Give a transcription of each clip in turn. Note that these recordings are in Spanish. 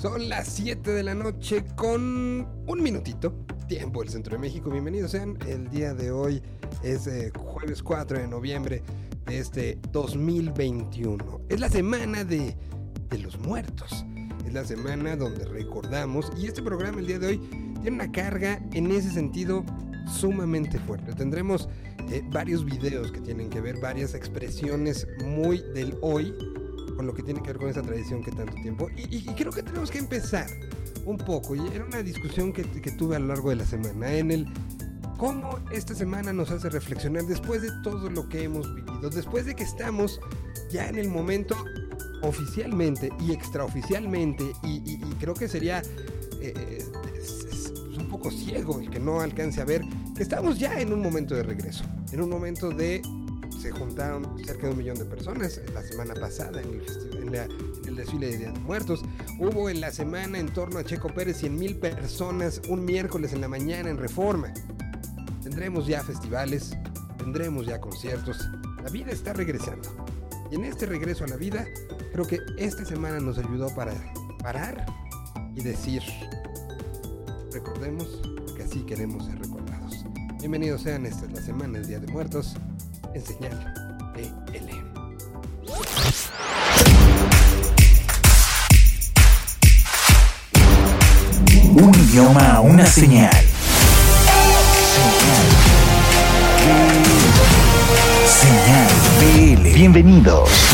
Son las 7 de la noche con un minutito, tiempo del Centro de México. Bienvenidos sean. El día de hoy es eh, jueves 4 de noviembre de este 2021. Es la semana de, los muertos. Es la semana donde recordamos y este programa el día de hoy tiene una carga en ese sentido sumamente fuerte. Tendremos eh, varios videos que tienen que ver, varias expresiones muy del hoy con lo que tiene que ver con esa tradición que tanto tiempo. Y, creo que tenemos que empezar un poco, y era una discusión que, que tuve a lo largo de la semana, en el cómo esta semana nos hace reflexionar después de todo lo que hemos vivido, después de que estamos ya en el momento oficialmente y extraoficialmente, y, creo que sería eh, un poco ciego el que no alcance a ver que estamos ya en un momento de regreso, en un momento de se juntaron cerca de un millón de personas la semana pasada en el, desfile de Día de Muertos. Hubo en la semana en torno a Checo Pérez 100 mil personas un miércoles en la mañana en Reforma. Tendremos ya festivales, tendremos ya conciertos. La vida está regresando. Y en este regreso a la vida, creo que esta semana nos ayudó para parar y decir, recordemos que así queremos ser recordados. Bienvenidos sean, esta es la semana del Día de Muertos en señal BL. Un idioma, una señal. Señal BL. Bienvenidos.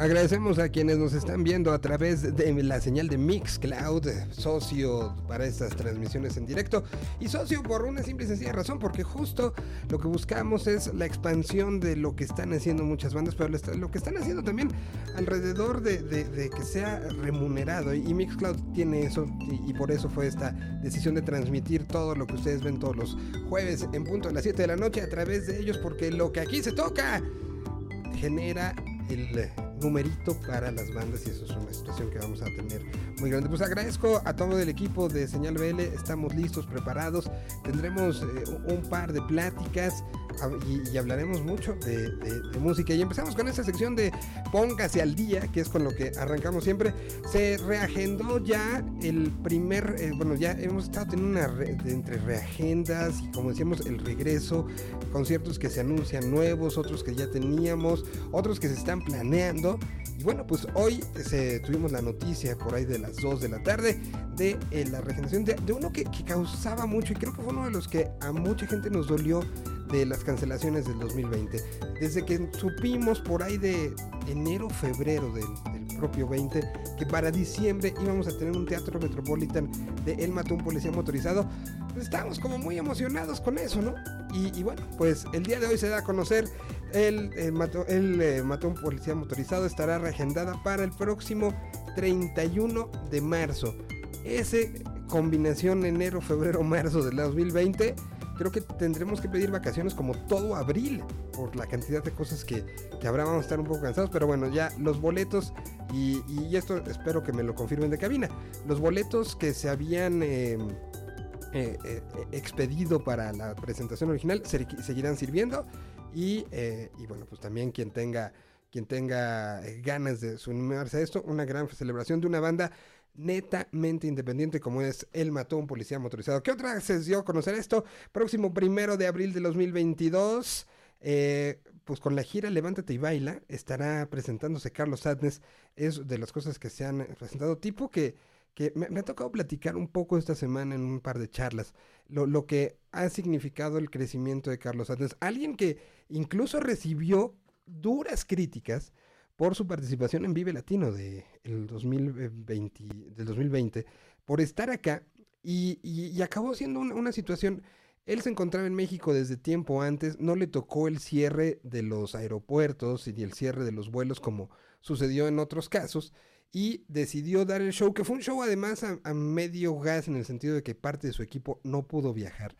Agradecemos a quienes nos están viendo a través de la señal de Mixcloud, socio para estas transmisiones en directo y socio por una simple y sencilla razón, porque justo lo que buscamos es la expansión de lo que están haciendo muchas bandas, pero lo que están haciendo también alrededor de, que sea remunerado y Mixcloud tiene eso y, por eso fue esta decisión de transmitir todo lo que ustedes ven todos los jueves en punto de las 7 de la noche a través de ellos, porque lo que aquí se toca genera el numerito para las bandas y eso es una situación que vamos a tener muy grande. Pues agradezco a todo el equipo de Señal BL, estamos listos, preparados, tendremos eh, un par de pláticas y, hablaremos mucho de, música. Y empezamos con esta sección de Póngase al día, que es con lo que arrancamos siempre. Se reagendó ya el primer, eh, bueno, ya hemos estado teniendo una entre reagendas y como decíamos el regreso, conciertos que se anuncian nuevos, otros que ya teníamos, otros que se están planeando. Y bueno, pues hoy tuvimos la noticia por ahí de las 2 de la tarde de eh, la regeneración de, uno que, causaba mucho y creo que fue uno de los que a mucha gente nos dolió de las cancelaciones del 2020. Desde que supimos por ahí de enero, febrero del, propio 20, que para diciembre íbamos a tener un teatro Metropolitan de El mató un policía motorizado, pues estábamos como muy emocionados con eso, ¿no? Y, bueno, pues el día de hoy se da a conocer el, eh, el eh, mató un policía motorizado, estará reagendada para el próximo 31 de marzo. Ese combinación enero, febrero, marzo del 2020 creo que tendremos que pedir vacaciones como todo abril por la cantidad de cosas que, que habrá. Vamos a estar un poco cansados, pero bueno, ya los boletos, y, esto espero que me lo confirmen de cabina, los boletos que se habían... Em, eh, eh, expedido para la presentación original seguirán sirviendo y, eh, y, bueno pues también quien tenga quien tenga ganas de sumarse a esto una gran celebración de una banda netamente independiente como es El Mató un Policía Motorizado. ¿Qué otra se dio a conocer esto? Próximo primero de abril de 2022, eh, pues con la gira Levántate y Baila estará presentándose Carlos Sadness. Es de las cosas que se han presentado, tipo que, que me, ha tocado platicar un poco esta semana en un par de charlas, lo, lo que ha significado el crecimiento de Carlos Sadness. Alguien que incluso recibió duras críticas por su participación en Vive Latino de el 2020, del 2020, por estar acá y, acabó siendo una, situación, él se encontraba en México desde tiempo antes, no le tocó el cierre de los aeropuertos y el cierre de los vuelos como sucedió en otros casos y decidió dar el show, que fue un show además a, medio gas en el sentido de que parte de su equipo no pudo viajar.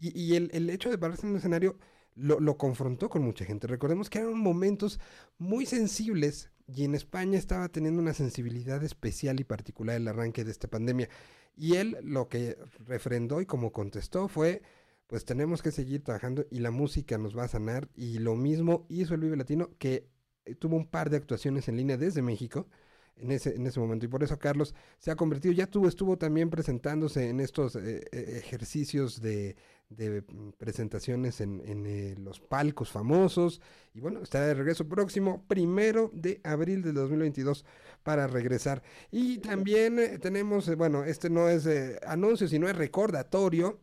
Y, el, el, hecho de pararse en un escenario lo, confrontó con mucha gente. Recordemos que eran momentos muy sensibles y en España estaba teniendo una sensibilidad especial y particular el arranque de esta pandemia. Y él lo que refrendó y como contestó fue, pues tenemos que seguir trabajando y la música nos va a sanar. Y lo mismo hizo el Vive Latino, que eh, tuvo un par de actuaciones en línea desde México. En ese, en ese momento. Y por eso Carlos se ha convertido, ya tuvo, estuvo también presentándose en estos eh, eh, ejercicios de, mm, presentaciones en, eh, los palcos famosos. Y bueno, está de regreso próximo, primero de abril del 2022 para regresar. Y también tenemos, bueno, este no es anuncio, sino es recordatorio.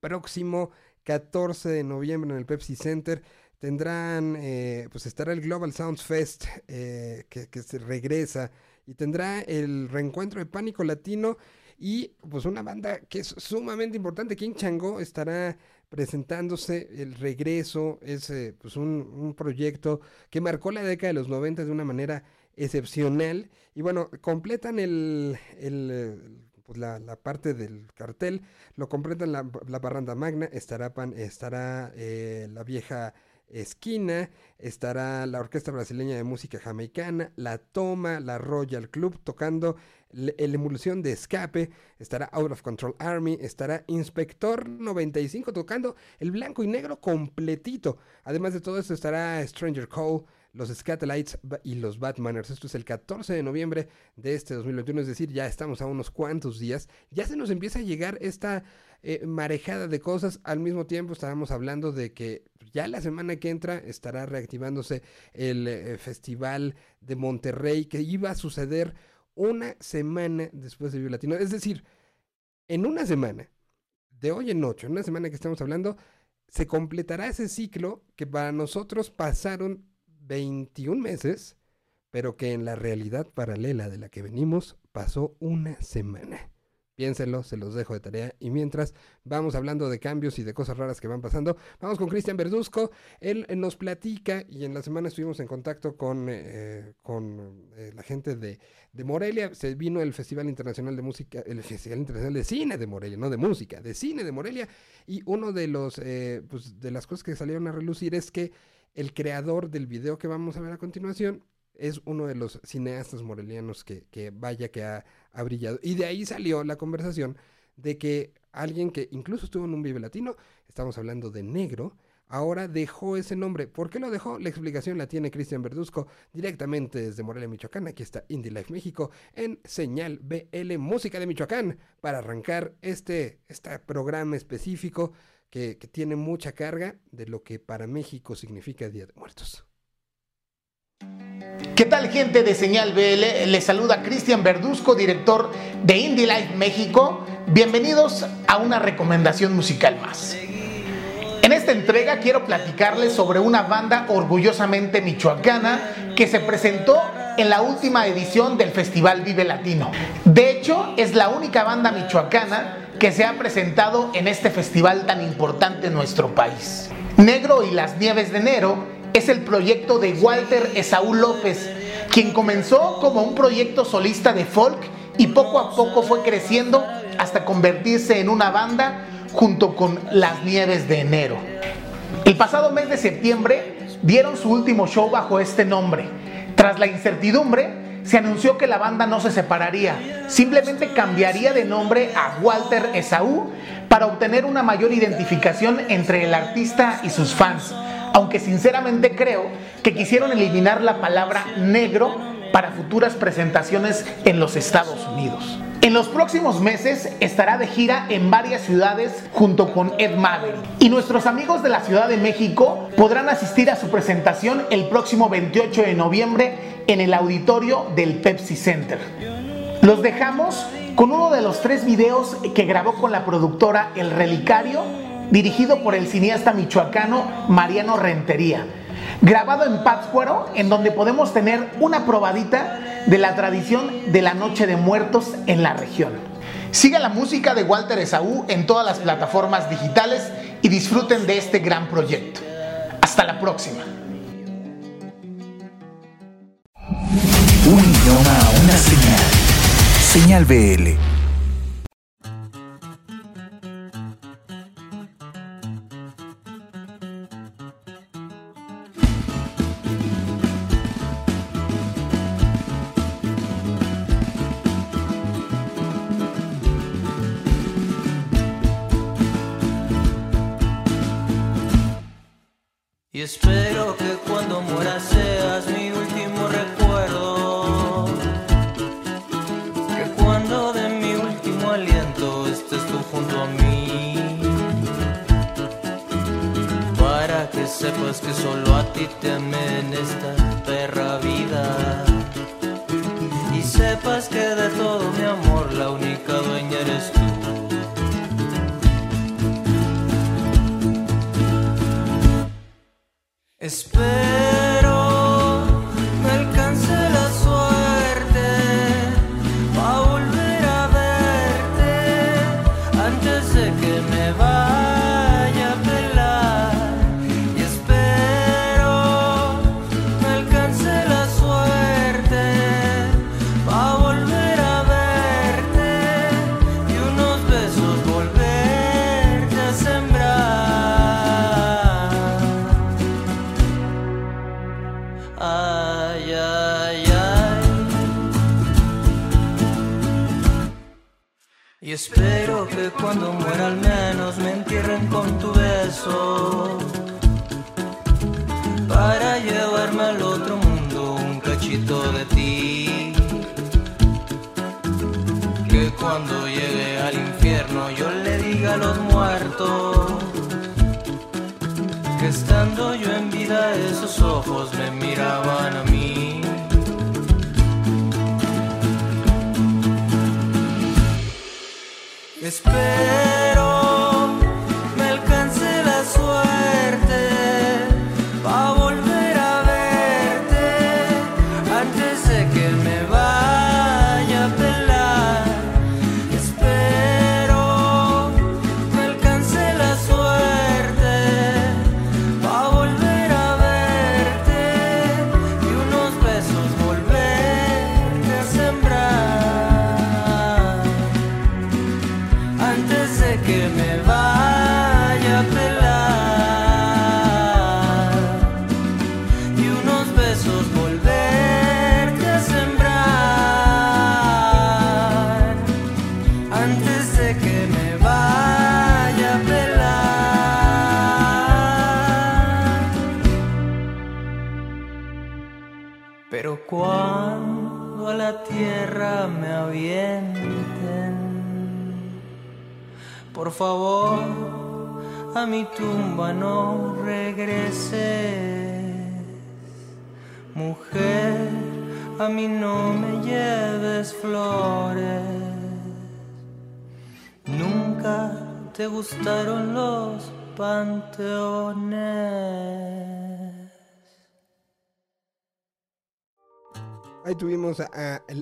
Próximo 14 de noviembre en el Pepsi Center tendrán, eh, pues estará el Global Sounds Fest eh, que, se regresa y tendrá el reencuentro de Pánico Latino y pues una banda que es sumamente importante, King Chango estará presentándose el regreso, es eh, pues un, un, proyecto que marcó la década de los 90 de una manera excepcional y bueno, completan el, el pues la, la, parte del cartel, lo completan la, la barranda magna, estará, pan, estará eh, la vieja esquina, estará la Orquesta Brasileña de Música Jamaicana, La Toma, la Royal Club tocando la emulación de escape, estará Out of Control Army, estará Inspector 95 tocando el blanco y negro completito. Además de todo esto estará Stranger Call, los Scatolites y los Batmaners. Esto es el 14 de noviembre de este 2021, es decir, ya estamos a unos cuantos días. Ya se nos empieza a llegar esta eh, marejada de cosas. Al mismo tiempo estábamos hablando de que ya la semana que entra estará reactivándose el eh, Festival de Monterrey que iba a suceder una semana después de Vive Latino. Es decir, en una semana, de hoy en ocho, en una semana que estamos hablando, se completará ese ciclo que para nosotros pasaron 21 meses, pero que en la realidad paralela de la que venimos pasó una semana. Piénsenlo, se los dejo de tarea. Y mientras vamos hablando de cambios y de cosas raras que van pasando, vamos con Cristian Verduzco. Él, él, nos platica y en la semana estuvimos en contacto con, eh, con eh, la gente de, de, Morelia. Se vino el Festival Internacional de Música, el Festival Internacional de Cine de Morelia, no de música, de cine de Morelia. Y uno de los, eh, pues, de las cosas que salieron a relucir es que el creador del video que vamos a ver a continuación es uno de los cineastas morelianos que, que vaya que ha, brillado. Y de ahí salió la conversación de que alguien que incluso estuvo en un Vive Latino, estamos hablando de negro, ahora dejó ese nombre. ¿Por qué lo dejó? La explicación la tiene Cristian Verduzco directamente desde Morelia, Michoacán. Aquí está Indie Life México en Señal BL Música de Michoacán para arrancar este, este programa específico que, que tiene mucha carga de lo que para México significa Día de Muertos. ¿Qué tal gente de Señal BL? Les saluda Cristian Verduzco, director de Indie Life México. Bienvenidos a una recomendación musical más. En esta entrega quiero platicarles sobre una banda orgullosamente michoacana que se presentó en la última edición del Festival Vive Latino. De hecho, es la única banda michoacana que se ha presentado en este festival tan importante en nuestro país. Negro y las Nieves de Enero es el proyecto de Walter Esaú López, quien comenzó como un proyecto solista de folk y poco a poco fue creciendo hasta convertirse en una banda junto con Las Nieves de Enero. El pasado mes de septiembre dieron su último show bajo este nombre. Tras la incertidumbre, se anunció que la banda no se separaría, simplemente cambiaría de nombre a Walter Esaú para obtener una mayor identificación entre el artista y sus fans aunque sinceramente creo que quisieron eliminar la palabra negro para futuras presentaciones en los Estados Unidos. En los próximos meses estará de gira en varias ciudades junto con Ed Maverick. Y nuestros amigos de la Ciudad de México podrán asistir a su presentación el próximo 28 de noviembre en el auditorio del Pepsi Center. Los dejamos con uno de los tres videos que grabó con la productora El Relicario dirigido por el cineasta michoacano Mariano Rentería, grabado en Pátzcuaro, en donde podemos tener una probadita de la tradición de la Noche de Muertos en la región. Siga la música de Walter Esaú en todas las plataformas digitales y disfruten de este gran proyecto. Hasta la próxima. Un idioma, una señal. Señal BL.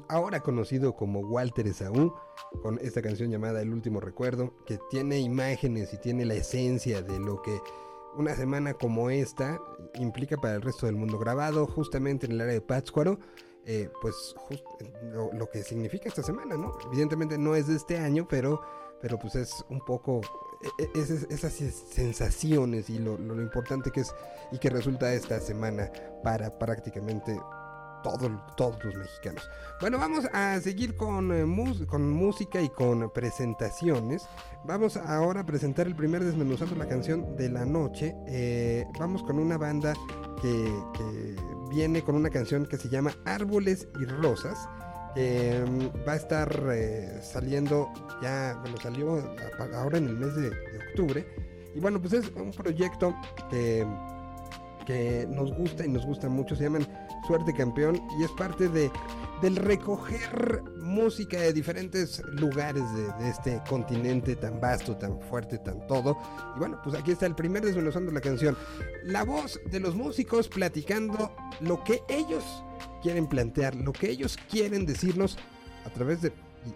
Ahora conocido como Walter Esaú con esta canción llamada El último recuerdo, que tiene imágenes y tiene la esencia de lo que una semana como esta implica para el resto del mundo. Grabado justamente en el área de Pátzcuaro, eh, pues just- lo, que significa esta semana, ¿no? Evidentemente no es de este año, pero, pero pues es un poco e- e- esas sensaciones y lo, lo- lo importante que es y que resulta esta semana para prácticamente todo- todos los mexicanos. Bueno, vamos a seguir con, eh, con música y con presentaciones. Vamos ahora a presentar el primer desmenuzando la canción de la noche. Eh, vamos con una banda que, viene con una canción que se llama Árboles y Rosas. mm, va a estar eh, saliendo ya, bueno, salió ahora en el mes de, de octubre. Y bueno, pues es un proyecto que, que nos gusta y nos gusta mucho. Se llaman Suerte Campeón y es parte de, del recoger música de diferentes lugares de, este continente tan vasto, tan fuerte, tan todo. Y bueno, pues aquí está el primer desmenuzando la canción. La voz de los músicos platicando lo que ellos quieren plantear, lo que ellos quieren decirnos a través de,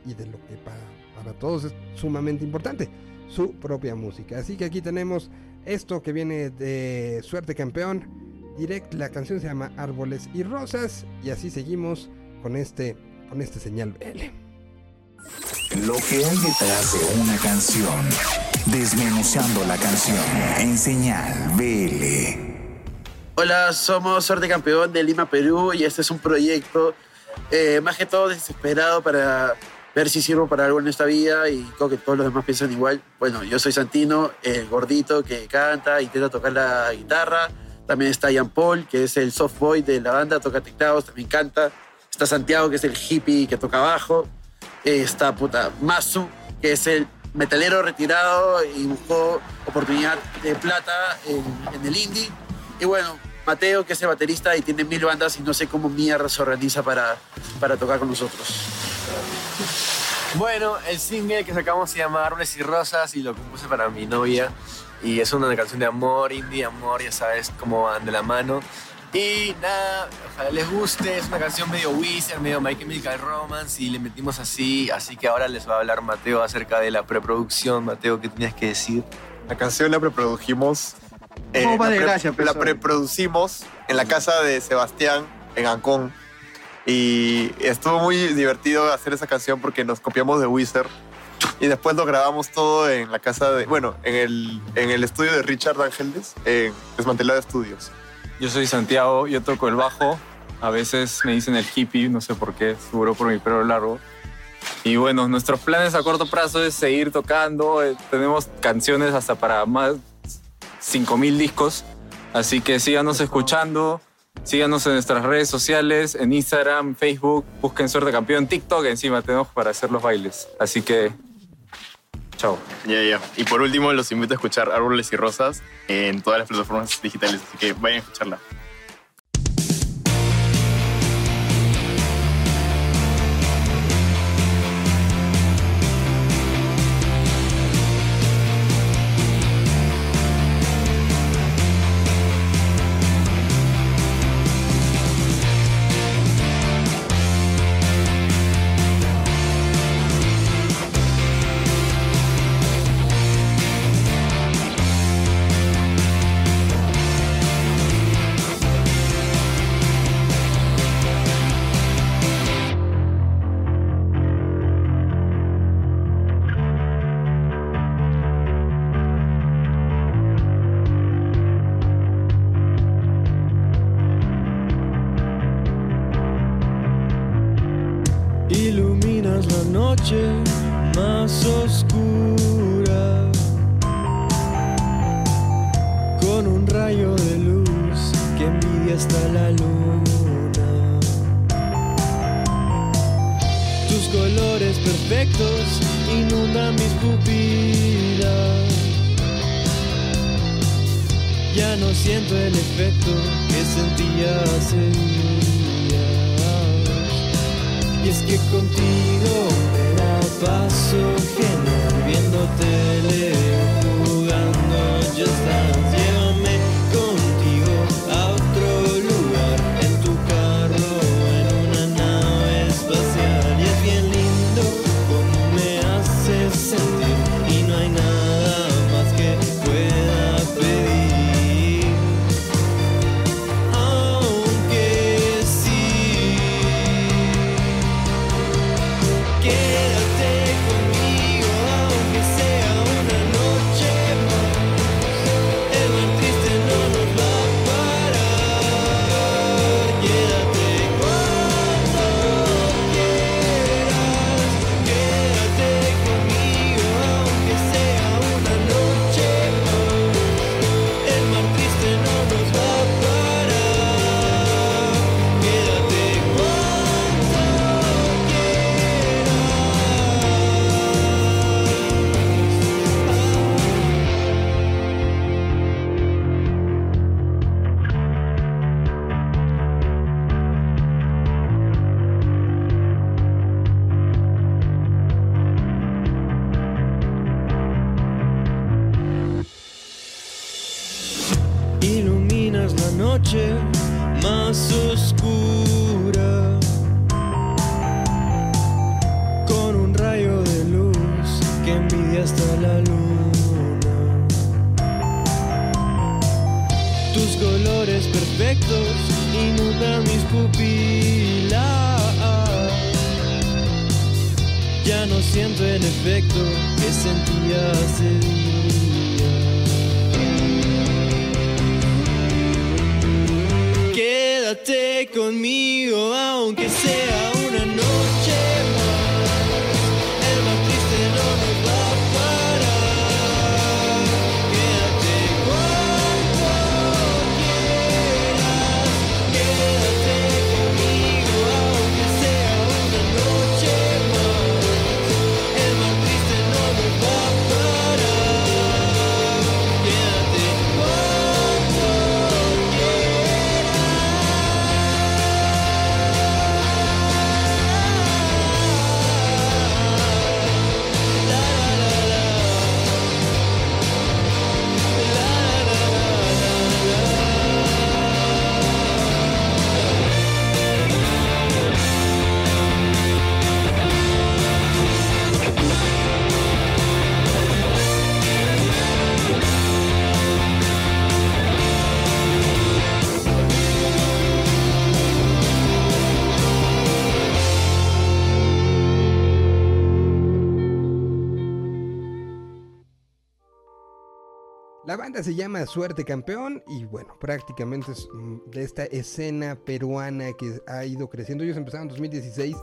y de lo que para, para todos es sumamente importante, su propia música. Así que aquí tenemos esto que viene de Suerte Campeón. Direct, la canción se llama Árboles y Rosas. Y así seguimos con este, con este señal BL. Lo que hay detrás de una canción. Desmenuzando la canción en señal BL. Hola, somos Suerte Campeón de Lima, Perú, y este es un proyecto eh, más que todo desesperado para ver si sirvo para algo en esta vida y creo que todos los demás piensan igual. Bueno, yo soy Santino, el gordito que canta, intenta tocar la guitarra. También está Ian Paul, que es el soft boy de la banda, toca teclados, también canta. Está Santiago, que es el hippie que toca bajo. Eh, está puta Masu, que es el metalero retirado y buscó oportunidad de plata en, en el indie. Y bueno, Mateo, que es el baterista y tiene mil bandas y no sé cómo mierda se organiza para, para tocar con nosotros. Bueno, el single que sacamos se llama Árboles y Rosas y lo compuse para mi novia. Y es una canción de amor, indie, amor, ya sabes cómo van de la mano. Y nada, ojalá les guste, es una canción medio Wizard, medio My Chemical Romance y le metimos así, así que ahora les va a hablar Mateo acerca de la preproducción. Mateo, ¿qué tenías que decir? La canción la preprodujimos. eh, ¿Cómo va la de pre- gracia, pues, La preproducimos en la casa de Sebastián, en Ancón. Y estuvo muy divertido hacer esa canción porque nos copiamos de Wizard. Y después lo grabamos todo en la casa de. Bueno, en el, en el estudio de Richard Ángeles, en Desmantelado Estudios. Yo soy Santiago, yo toco el bajo. A veces me dicen el hippie, no sé por qué, seguro por mi pelo largo. Y bueno, nuestros planes a corto plazo es seguir tocando. eh, tenemos canciones hasta para más 5000 discos. Así que síganos escuchando. Síganos en nuestras redes sociales, en Instagram, Facebook. Busquen Suerte Campeón, TikTok. Encima tenemos para hacer los bailes. Así que, Ya, ya. Y por último, los invito a escuchar Árboles y Rosas en todas las plataformas digitales, así que vayan a escucharla. Se llama Suerte Campeón y bueno, prácticamente es mm, de esta escena peruana que ha ido creciendo. Ellos empezaron en 2016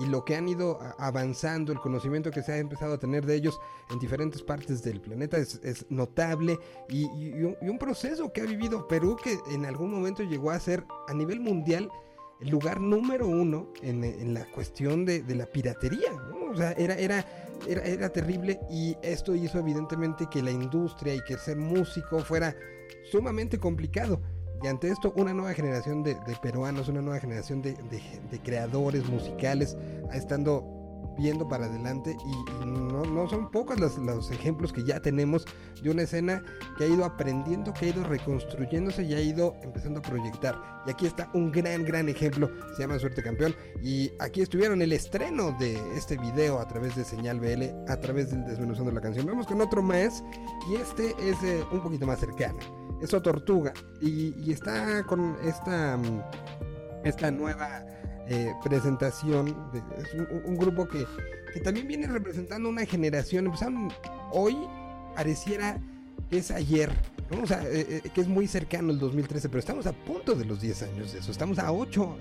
y lo que han ido avanzando, el conocimiento que se ha empezado a tener de ellos en diferentes partes del planeta es, notable y, un, proceso que ha vivido Perú que en algún momento llegó a ser a nivel mundial el lugar número uno en, la cuestión de, de la piratería. ¿no? O sea, era, era, era, era terrible y esto hizo evidentemente que la industria y que ser músico fuera sumamente complicado. Y ante esto, una nueva generación de, peruanos, una nueva generación de, de- creadores musicales, estando viendo para adelante y, no, no son pocos los, los ejemplos que ya tenemos de una escena que ha ido aprendiendo, que ha ido reconstruyéndose y ha ido empezando a proyectar. Y aquí está un gran, gran ejemplo, se llama Suerte Campeón. Y aquí estuvieron el estreno de este video a través de Señal BL, a través del desmenuzando la canción. Vamos con otro más y este es eh, un poquito más cercano. Es Tortuga y, y está con esta, mm, esta nueva eh, presentación. de- es un, grupo que, que también viene representando una generación. Empezaron hoy, pareciera que es ayer, eh, eh, que es muy cercano el 2013, pero estamos a punto de los 10 años de eso. Estamos a 8,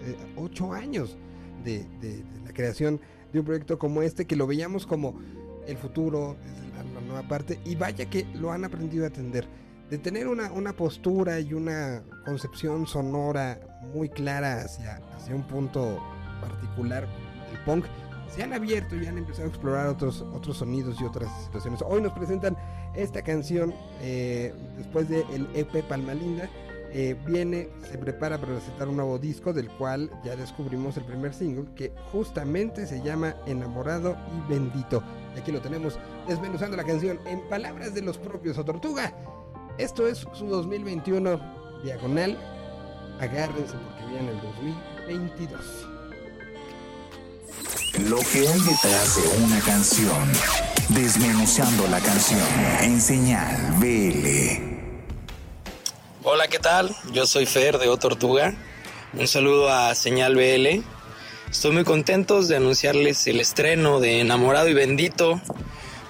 años de, de- la creación de un proyecto como este, que lo veíamos como el futuro, la, la nueva parte, y vaya que lo han aprendido a atender. De tener una, una postura y una concepción sonora muy clara hacia, hacia un punto particular del punk, se han abierto y han empezado a explorar otros, otros sonidos y otras situaciones. Hoy nos presentan esta canción eh, después del EP Palma Linda. eh, viene, se prepara para presentar un nuevo disco del cual ya descubrimos el primer single que justamente se llama Enamorado y Bendito. Y aquí lo tenemos desmenuzando la canción en palabras de los propios O Tortuga. Esto es su 2021 diagonal. Agárrense porque viene el 2022. Lo que hay detrás de una canción. Desmenuzando la canción en señal BL. Hola, ¿qué tal? Yo soy Fer de O Tortuga. Un saludo a Señal BL. Estoy muy contentos de anunciarles el estreno de Enamorado y Bendito,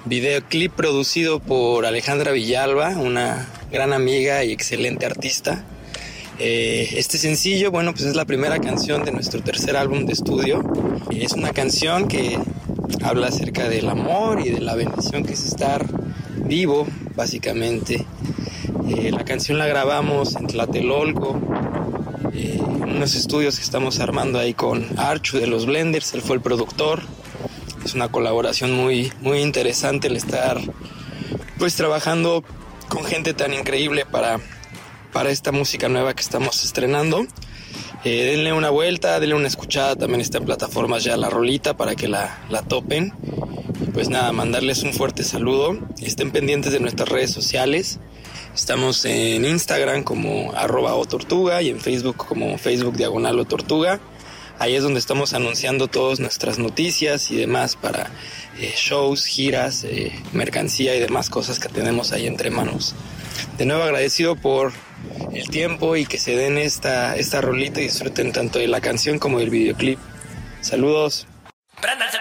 videoclip producido por Alejandra Villalba, una gran amiga y excelente artista. Eh, este sencillo, bueno, pues es la primera canción de nuestro tercer álbum de estudio. Es una canción que habla acerca del amor y de la bendición que es estar vivo, básicamente. Eh, la canción la grabamos en Tlatelolco, eh, unos estudios que estamos armando ahí con Archu de los Blenders, él fue el productor. Es una colaboración muy, muy interesante el estar pues trabajando con gente tan increíble para, para esta música nueva que estamos estrenando. Eh, denle una vuelta, denle una escuchada, también está en plataformas ya la rolita para que la, la topen. Pues nada, mandarles un fuerte saludo. Estén pendientes de nuestras redes sociales. Estamos en Instagram como arroba y en Facebook como Facebook diagonal o tortuga. Ahí es donde estamos anunciando todas nuestras noticias y demás para eh, shows, giras, eh, mercancía y demás cosas que tenemos ahí entre manos. De nuevo agradecido por el tiempo y que se den esta, esta rolita y disfruten tanto de la canción como del videoclip. Saludos. ¡Préndanse,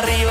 arriba.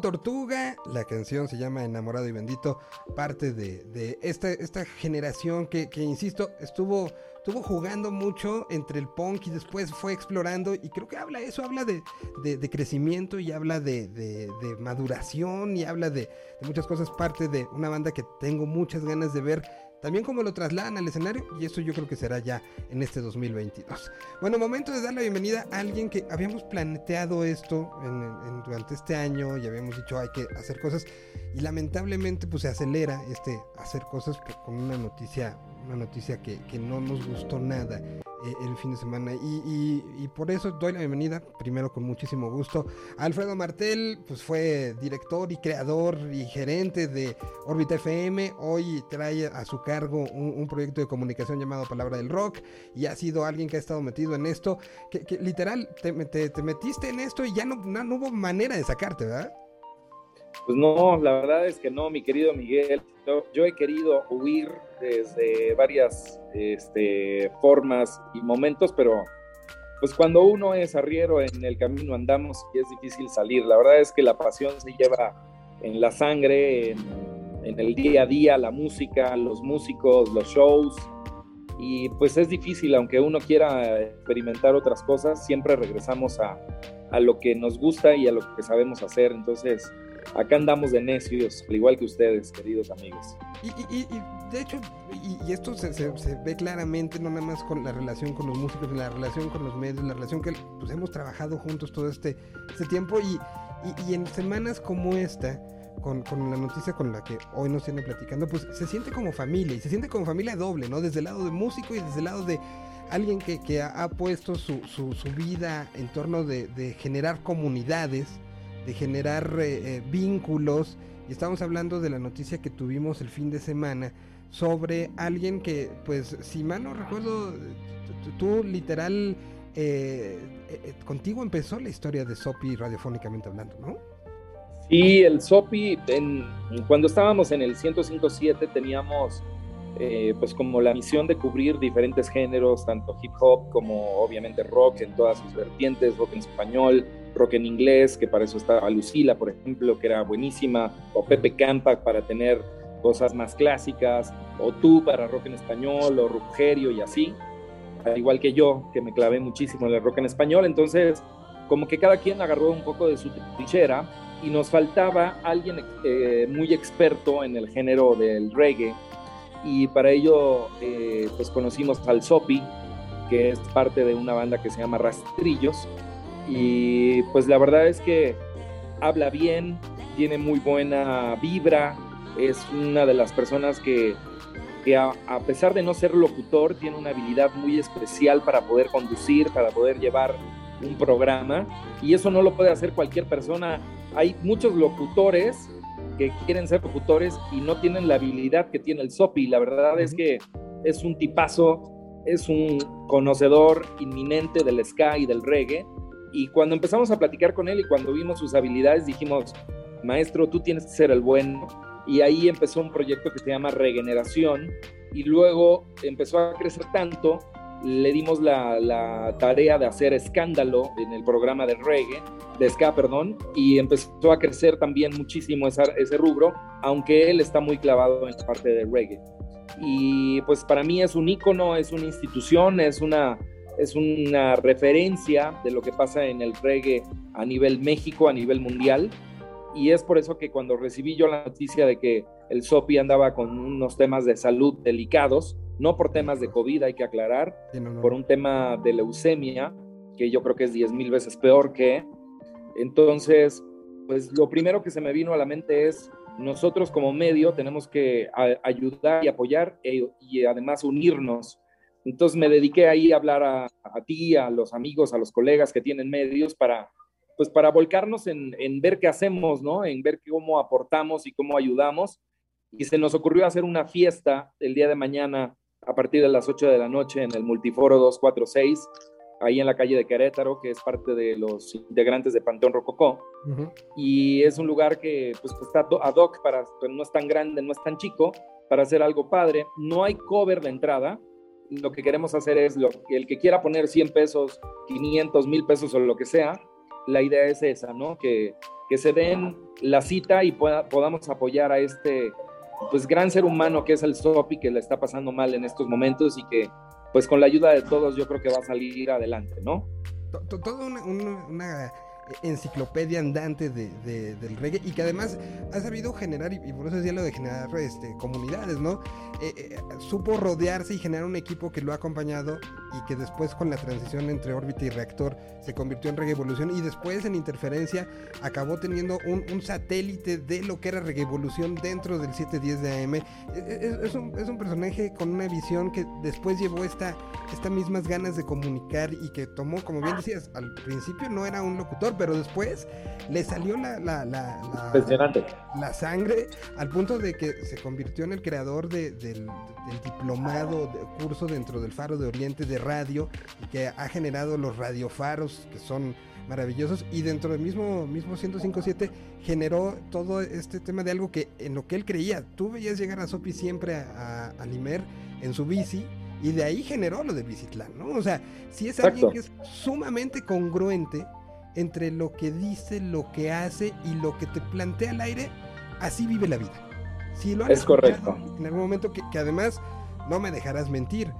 Tortuga, la canción se llama Enamorado y Bendito, parte de, de esta, esta generación que, que, insisto, estuvo, estuvo jugando mucho entre el punk y después fue explorando y creo que habla eso, habla de, de, crecimiento y habla de maduración y habla de, muchas cosas, parte de una banda que tengo muchas ganas de ver también como lo trasladan al escenario y eso yo creo que será ya en este 2022. Bueno, momento de dar la bienvenida a alguien que habíamos planteado esto en, durante este año y habíamos dicho hay que hacer cosas y lamentablemente pues se acelera este hacer cosas con una noticia una noticia que, que no nos gustó nada eh, el fin de semana. Y, y, por eso doy la bienvenida, primero con muchísimo gusto, a Alfredo Martel, pues fue director y creador y gerente de Orbita FM. Hoy trae a su cargo un, proyecto de comunicación llamado Palabra del Rock y ha sido alguien que ha estado metido en esto, que, literal te, te, te, metiste en esto y ya no, no hubo manera de sacarte, ¿verdad? Pues no, la verdad es que no, mi querido Miguel. Yo, he querido huir desde varias este, formas y momentos, pero pues cuando uno es arriero en el camino andamos y es difícil salir. La verdad es que la pasión se lleva en la sangre, en, en el día a día, la música, los músicos, los shows. Y pues es difícil, aunque uno quiera experimentar otras cosas, siempre regresamos a, a lo que nos gusta y a lo que sabemos hacer. Entonces, acá andamos de necios, al igual que ustedes, queridos amigos. Y, de hecho, y, esto se, ve claramente, no nada más con la relación con los músicos, la relación con los medios, la relación que pues, hemos trabajado juntos todo este, este tiempo y, en semanas como esta, con, la noticia con la que hoy nos tienen platicando, pues se siente como familia y se siente como familia doble, ¿no? Desde el lado de músico y desde el lado de alguien que, ha, puesto su, su, vida en torno de, de generar comunidades de generar eh, eh, vínculos. Y estamos hablando de la noticia que tuvimos el fin de semana sobre alguien que, pues, si mal no recuerdo, tú literal, eh, contigo empezó la historia de Sopi radiofónicamente hablando, ¿no? Sí, el Sopi, en, cuando estábamos en el 1057 teníamos pues como la misión de cubrir diferentes géneros, tanto hip hop como obviamente rock en todas sus vertientes, rock en español, rock en inglés, que para eso estaba Lucila, por ejemplo, que era buenísima, o Pepe Campa para tener cosas más clásicas, o tú para rock en español, o Rugerio y así, al igual que yo, que me clavé muchísimo en el rock en español, entonces como que cada quien agarró un poco de su trinchera y nos faltaba alguien eh, muy experto en el género del reggae. Y para ello eh, pues conocimos al Sopi, que es parte de una banda que se llama Rastrillos, y pues la verdad es que habla bien, tiene muy buena vibra, es una de las personas que, a, pesar de no ser locutor, tiene una habilidad muy especial para poder conducir, para poder llevar un programa y eso no lo puede hacer cualquier persona. Hay muchos locutores que quieren ser locutores y no tienen la habilidad que tiene el Sopi. La verdad es que es un tipazo, es un conocedor inminente del ska y del reggae y cuando empezamos a platicar con él y cuando vimos sus habilidades, dijimos, maestro, tú tienes que ser el bueno. Y ahí empezó un proyecto que se llama Regeneración. Y luego empezó a crecer tanto, le dimos la, tarea de hacer escándalo en el programa de reggae, de ska, perdón, y empezó a crecer también muchísimo ese rubro, aunque él está muy clavado en la parte de reggae. Y pues para mí es un ícono, es una institución, es una es una referencia de lo que pasa en el reggae a nivel México, a nivel mundial. Y es por eso que cuando recibí yo la noticia de que el SOPI andaba con unos temas de salud delicados, no por temas de COVID, hay que aclarar, por un tema de leucemia, que yo creo que es 10 mil veces peor que. Entonces, pues lo primero que se me vino a la mente es, nosotros como medio tenemos que ayudar y apoyar e, y además unirnos entonces me dediqué ahí a hablar a, ti, a los amigos, a los colegas que tienen medios para, pues para volcarnos en, ver qué hacemos, ¿no? En ver cómo aportamos y cómo ayudamos. Y se nos ocurrió hacer una fiesta el día de mañana a partir de las 8 de la noche en el Multiforo 246, ahí en la calle de Querétaro, que es parte de los integrantes de Panteón Rococó. Y es un lugar que pues, está ad hoc, para, pues, no es tan grande, no es tan chico, para hacer algo padre. No hay cover de entrada, lo que queremos hacer es lo, el que quiera poner 100 pesos, 500, 1000 pesos o lo que sea, la idea es esa, ¿no? Que, que se den la cita y podamos apoyar a este pues gran ser humano que es el Sopi, que le está pasando mal en estos momentos y que pues con la ayuda de todos yo creo que va a salir adelante, ¿no? To- to- Toda una, una- una enciclopedia andante de, de- del reggae y que además ha sabido generar, y, por eso decía lo de generar este, comunidades, ¿no? Eh, eh, supo rodearse y generar un equipo que lo ha acompañado y que después con la transición entre órbita y reactor se convirtió en Reggae Evolución y después en interferencia acabó teniendo un, satélite de lo que era Reggae Evolución dentro del 710 de AM. Eh, eh, Es, un, es un personaje con una visión que después llevó esta, estas mismas ganas de comunicar y que tomó, como bien decías, al principio no era un locutor, pero después le salió la, la, la, la- Impresionante. la sangre al punto de que se convirtió en el creador de- del, del diplomado de curso dentro del Faro de Oriente de radio y que ha generado los radiofaros que son maravillosos y dentro del mismo mismo 1057 generó todo este tema de algo que en lo que él creía tú veías llegar a Sopi siempre a, a, a Limer en su bici y de ahí generó lo de Bicitlán, ¿no? O sea, si es alguien que es sumamente congruente entre lo que dice, lo que hace y lo que te plantea al aire, así vive la vida. Si lo Es correcto. En algún momento que, que además no me dejarás mentir.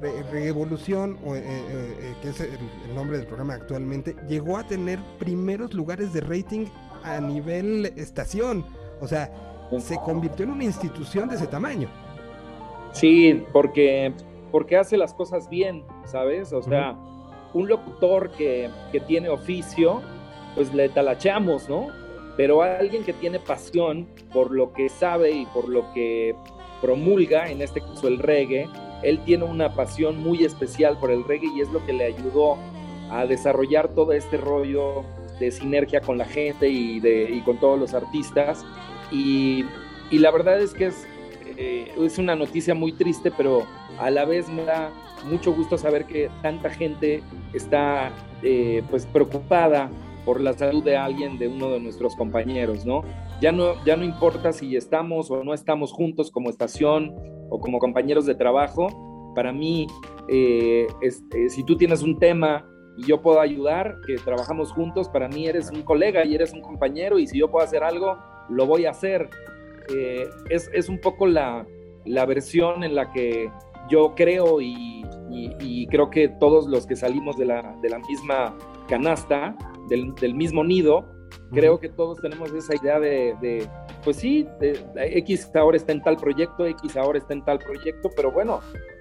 Re- Revolución, eh, eh, eh, que es el, el nombre del programa actualmente, llegó a tener primeros lugares de rating a nivel estación. O sea, se convirtió en una institución de ese tamaño. Sí, porque, porque hace las cosas bien, ¿sabes? O sea, un locutor que, que tiene oficio, pues le talacheamos, ¿no? Pero alguien que tiene pasión por lo que sabe y por lo que promulga, en este caso el reggae, él tiene una pasión muy especial por el reggae y es lo que le ayudó a desarrollar todo este rollo de sinergia con la gente y, de, y con todos los artistas. Y, y la verdad es que es, eh, es una noticia muy triste, pero a la vez me da mucho gusto saber que tanta gente está eh, pues preocupada por la salud de alguien, de uno de nuestros compañeros, ¿no? Ya no, ya no importa si estamos o no estamos juntos como estación o como compañeros de trabajo, para mí, eh, eh, si tú tienes un tema y yo puedo ayudar, que trabajamos juntos, para mí eres un colega y eres un compañero y si yo puedo hacer algo, lo voy a hacer. Eh, es, es un poco la, la versión en la que yo creo y, y- y creo que todos los que salimos de la, de la misma canasta, del, del mismo nido, creo que todos tenemos esa idea de, de, pues sí, de- de X ahora está en tal proyecto, X ahora está en tal proyecto, pero bueno,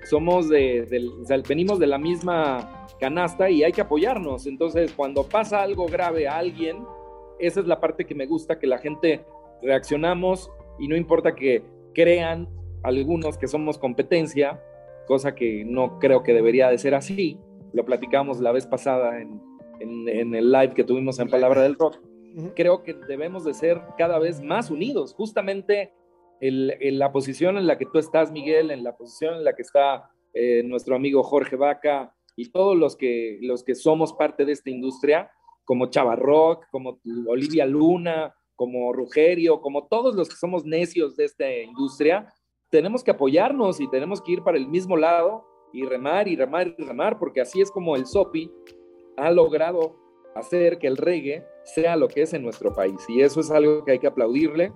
somos de, o sea, venimos de la misma canasta y hay que apoyarnos. Entonces, cuando pasa algo grave a alguien, esa es la parte que me gusta, que la gente reaccionamos y no importa que crean algunos que somos competencia, cosa que no creo que debería de ser así. Lo platicamos la vez pasada en, en- en el live que tuvimos en Palabra del Rock. Creo que debemos de ser cada vez más unidos. Justamente el- en la posición en la que tú estás, Miguel, en la posición en la que está eh, nuestro amigo Jorge Vaca y todos los que, los que somos parte de esta industria, como Chava Rock, como Olivia Luna, como Rugerio, como todos los que somos necios de esta industria, tenemos que apoyarnos y tenemos que ir para el mismo lado y remar y remar y remar, porque así es como el SOPI ha logrado hacer que el reggae sea lo que es en nuestro país. Y eso es algo que hay que aplaudirle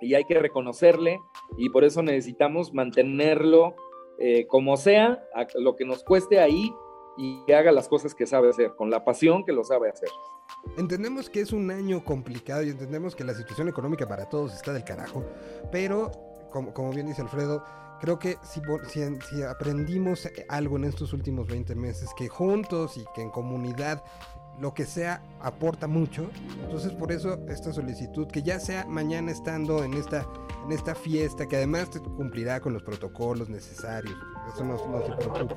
y hay que reconocerle y por eso necesitamos mantenerlo eh, como sea, a lo que nos cueste ahí y que haga las cosas que sabe hacer, con la pasión que lo sabe hacer. Entendemos que es un año complicado y entendemos que la situación económica para todos está del carajo, pero como, como bien dice Alfredo, creo que si, si, si aprendimos algo en estos últimos 20 meses, que juntos y que en comunidad lo que sea aporta mucho, entonces por eso esta solicitud, que ya sea mañana estando en esta, en esta fiesta, que además te cumplirá con los protocolos necesarios, eso no, no se preocupe.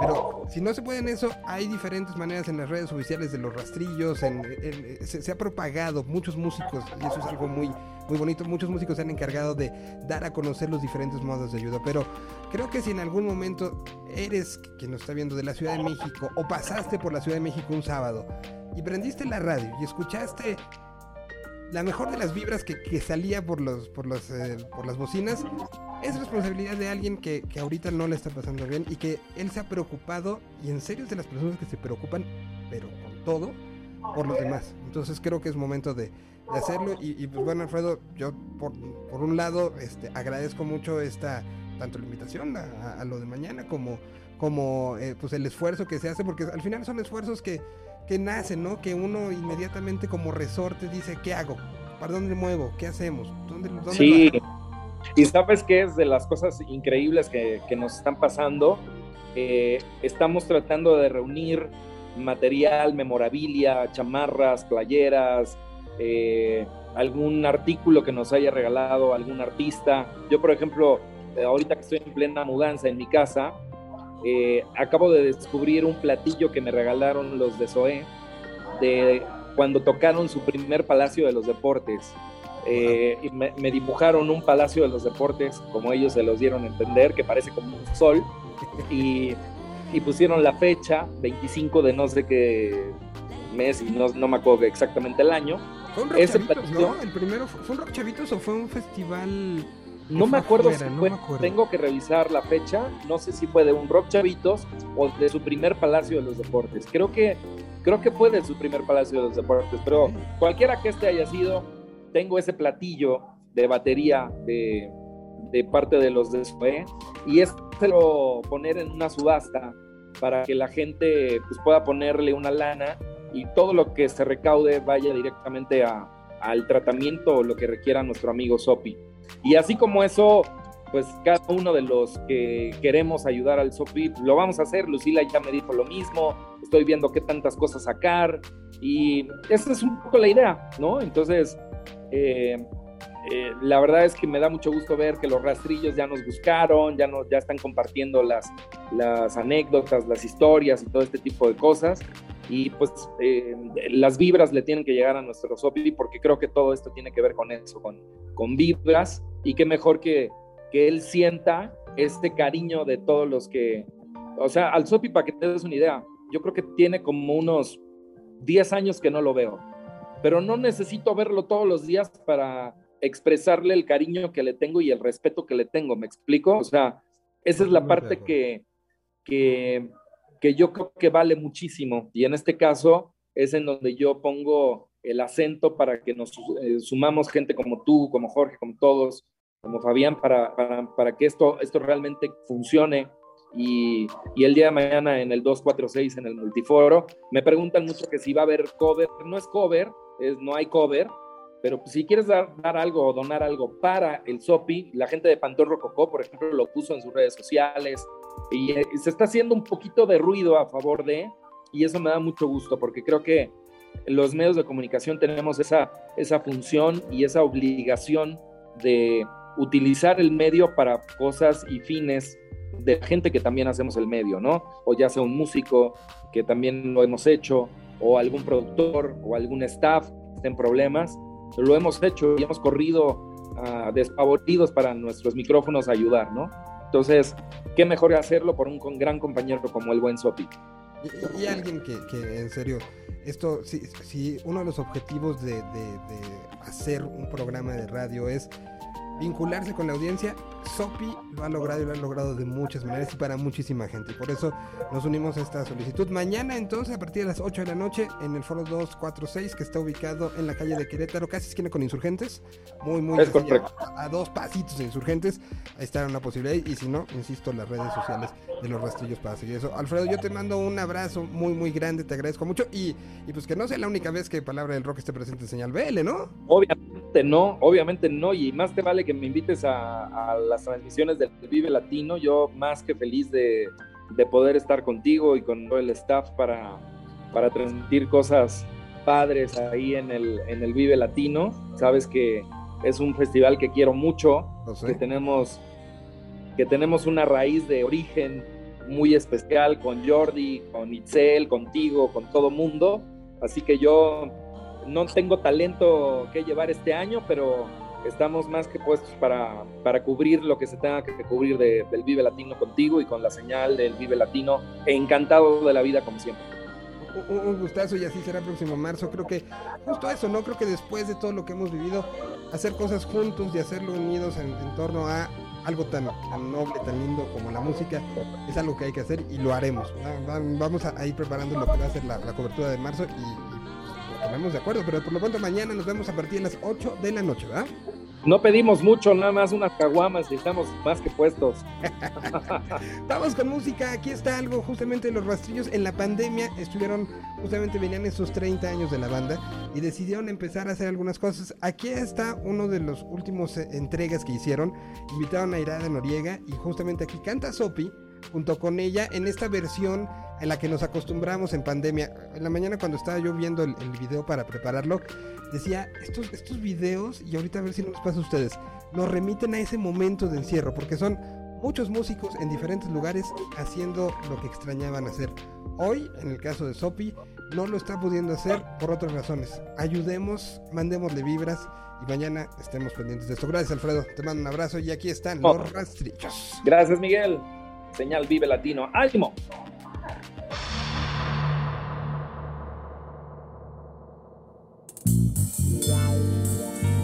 Pero si no se puede en eso, hay diferentes maneras en las redes oficiales de los rastrillos, en, en- se, se ha propagado muchos músicos, y eso es algo muy, muy bonito, muchos músicos se han encargado de dar a conocer los diferentes modos de ayuda, pero creo que si en algún momento eres quien nos está viendo de la Ciudad de México o pasaste por la Ciudad de México un sábado y prendiste la radio y escuchaste la mejor de las vibras que, que salía por los por los eh, por las bocinas es responsabilidad de alguien que, que ahorita no le está pasando bien y que él se ha preocupado y en serio es de las personas que se preocupan pero con todo por los demás. Entonces creo que es momento de, de hacerlo. Y, y, pues bueno, Alfredo, yo por, por un lado este, agradezco mucho esta, tanto la invitación a, a lo de mañana como, como eh, pues el esfuerzo que se hace, porque al final son esfuerzos que, que nacen, ¿no? Que uno inmediatamente como resorte dice, ¿qué hago? ¿Para dónde muevo? ¿Qué hacemos? ¿Dónde, dónde sí. Y sabes qué es de las cosas increíbles que, que nos están pasando. Eh, estamos tratando de reunir material, memorabilia, chamarras, playeras, eh, algún artículo que nos haya regalado algún artista. Yo, por ejemplo, eh, ahorita que estoy en plena mudanza en mi casa, eh, acabo de descubrir un platillo que me regalaron los de Zoé de cuando tocaron su primer Palacio de los Deportes. Eh, y me, dibujaron un Palacio de los Deportes, como ellos se los dieron a entender, que parece como un sol, y, y pusieron la fecha, 25 de no sé qué mes, y no, no me acuerdo exactamente el año. ¿Fue un rock chavitos, no? El primero, ¿fue fue un rock chavitos o fue un festival? No me acuerdo afuera? si No fue, me acuerdo. tengo que revisar la fecha, no sé si fue de un Rock Chavitos o de su primer Palacio de los Deportes. Creo que, creo que fue de su primer Palacio de los Deportes, pero cualquiera que este haya sido, tengo ese platillo de batería de, de parte de los de SOE y es lo poner en una subasta para que la gente pues, pueda ponerle una lana y todo lo que se recaude vaya directamente a, al tratamiento o lo que requiera nuestro amigo Sopi. Y así como eso, pues cada uno de los que queremos ayudar al SOPI, lo vamos a hacer. Lucila ya me dijo lo mismo, estoy viendo qué tantas cosas sacar y esa es un poco la idea, ¿no? Entonces, eh, eh, la verdad es que me da mucho gusto ver que los rastrillos ya nos buscaron, ya, nos, ya están compartiendo las, las anécdotas, las historias y todo este tipo de cosas. Y pues eh, las vibras le tienen que llegar a nuestro Sopi porque creo que todo esto tiene que ver con eso, con, con vibras y qué mejor que, que él sienta este cariño de todos los que, o sea, al Sopi para que te des una idea, yo creo que tiene como unos 10 años que no lo veo, pero no necesito verlo todos los días para expresarle el cariño que le tengo y el respeto que le tengo, ¿me explico? O sea, esa es la parte que, que, que yo creo que vale muchísimo y en este caso es en donde yo pongo el acento para que nos eh, sumamos gente como tú, como Jorge, como todos, como Fabián, para, para, para que esto, esto realmente funcione. Y, y, el día de mañana en el 246, en el multiforo, me preguntan mucho que si va a haber cover. No es cover, es, no hay cover, pero si quieres dar, dar, algo o donar algo para el SOPI, la gente de Pantón Rococó, por ejemplo, lo puso en sus redes sociales y, y se está haciendo un poquito de ruido a favor de, y eso me da mucho gusto porque creo que los medios de comunicación tenemos esa, esa función y esa obligación de utilizar el medio para cosas y fines de gente que también hacemos el medio, ¿no? O ya sea un músico, que también lo hemos hecho, o algún productor, o algún staff que esté en problemas, lo hemos hecho y hemos corrido uh, despavoridos para nuestros micrófonos ayudar, ¿no? Entonces, qué mejor hacerlo por un gran compañero como el buen Sopi. Y, alguien que, en serio, esto, si, uno de los objetivos de, hacer un programa de radio es vincularse con la audiencia, Sopi lo ha logrado y lo ha logrado de muchas maneras y para muchísima gente. Por eso nos unimos a esta solicitud. Mañana entonces, a partir de las 8 de la noche, en el foro 246, que está ubicado en la calle de Querétaro, casi esquina con Insurgentes. Muy, muy es. A, a, dos pasitos de Insurgentes. Ahí está una posibilidad. Y si no, insisto, las redes sociales de los rastrillos para seguir eso. Alfredo, yo te mando un abrazo muy, muy grande. Te agradezco mucho. Y, y pues que no sea la única vez que Palabra del Rock esté presente en Señal BL, ¿no? Obviamente no, obviamente no. Y más te vale que me invites a, a las transmisiones del Vive Latino. Yo más que feliz de, de, poder estar contigo y con todo el staff para, para transmitir cosas padres ahí en el, en el Vive Latino. Sabes que es un festival que quiero mucho, no sé. que tenemos que tenemos una raíz de origen muy especial con Jordi, con Itzel, contigo, con todo mundo. Así que yo no tengo talento que llevar este año, pero estamos más que puestos para, para cubrir lo que se tenga que cubrir de, del Vive Latino contigo y con la señal del Vive Latino. Encantado de la vida, como siempre. Un, un gustazo y así será el próximo marzo. Creo que justo eso, ¿no? Creo que después de todo lo que hemos vivido, hacer cosas juntos y hacerlo unidos en, en torno a algo tan, tan, noble, tan lindo como la música, es algo que hay que hacer y lo haremos. Vamos a, ir preparando lo que va a ser la, la cobertura de marzo y ponemos de acuerdo, pero por lo pronto mañana nos vemos a partir de las 8 de la noche, ¿verdad? No pedimos mucho, nada más unas caguamas y estamos más que puestos. Vamos con música, aquí está algo justamente los rastrillos. En la pandemia estuvieron, justamente venían esos 30 años de la banda y decidieron empezar a hacer algunas cosas. Aquí está uno de los últimos eh, entregas que hicieron. Invitaron a Irada Noriega y justamente aquí canta Sopi junto con ella en esta versión en la que nos acostumbramos en pandemia. En la mañana cuando estaba yo viendo el, el video para prepararlo, decía, estos, estos videos, y ahorita a ver si nos pasa a ustedes, nos remiten a ese momento de encierro, porque son muchos músicos en diferentes lugares haciendo lo que extrañaban hacer. Hoy, en el caso de Sopi, no lo está pudiendo hacer por otras razones. Ayudemos, mandémosle vibras y mañana estemos pendientes de esto. Gracias, Alfredo. Te mando un abrazo y aquí están Oh. los rastrillos. Gracias, Miguel. Señal Vive Latino. ¡Ánimo! Wow.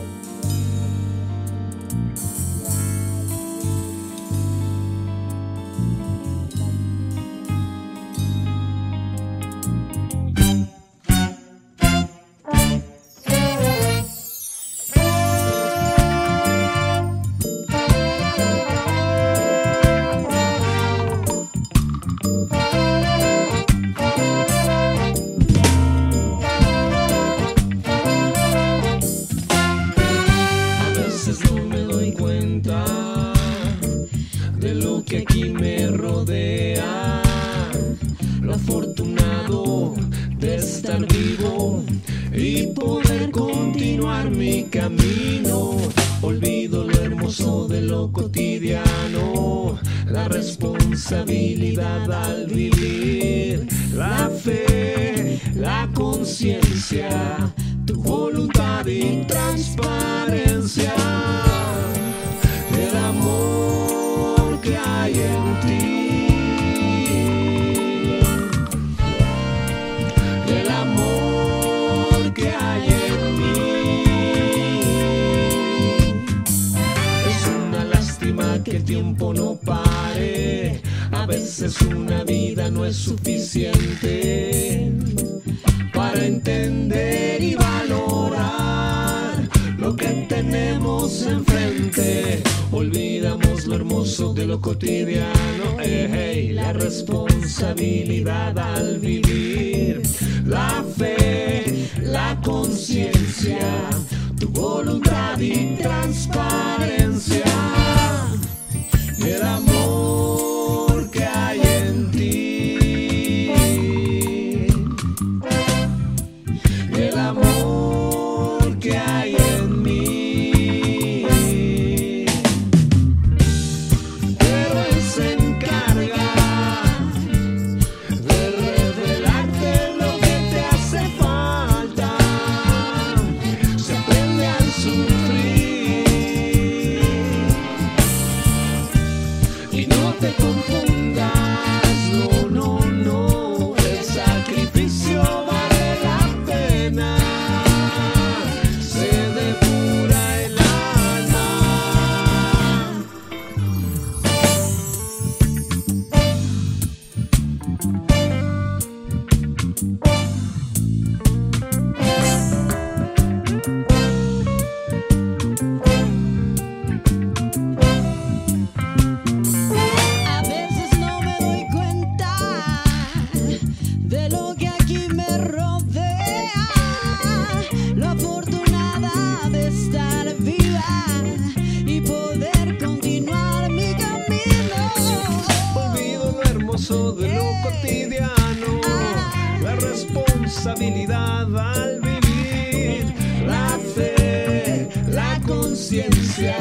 Al vivir, la fe, la conciencia,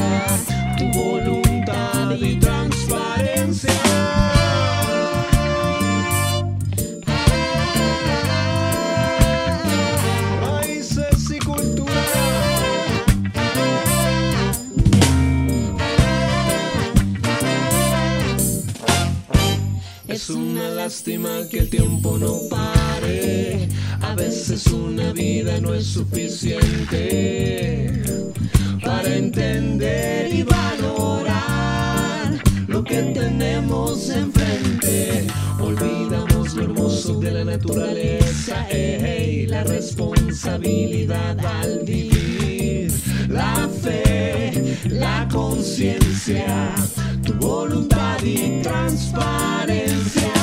lástima que el tiempo no pare. A veces una vida no es suficiente para entender y valorar lo que tenemos enfrente. Olvidamos lo hermoso de la naturaleza, eh, hey, la responsabilidad al vivir. La fe, la conciencia, voluntad y transparencia.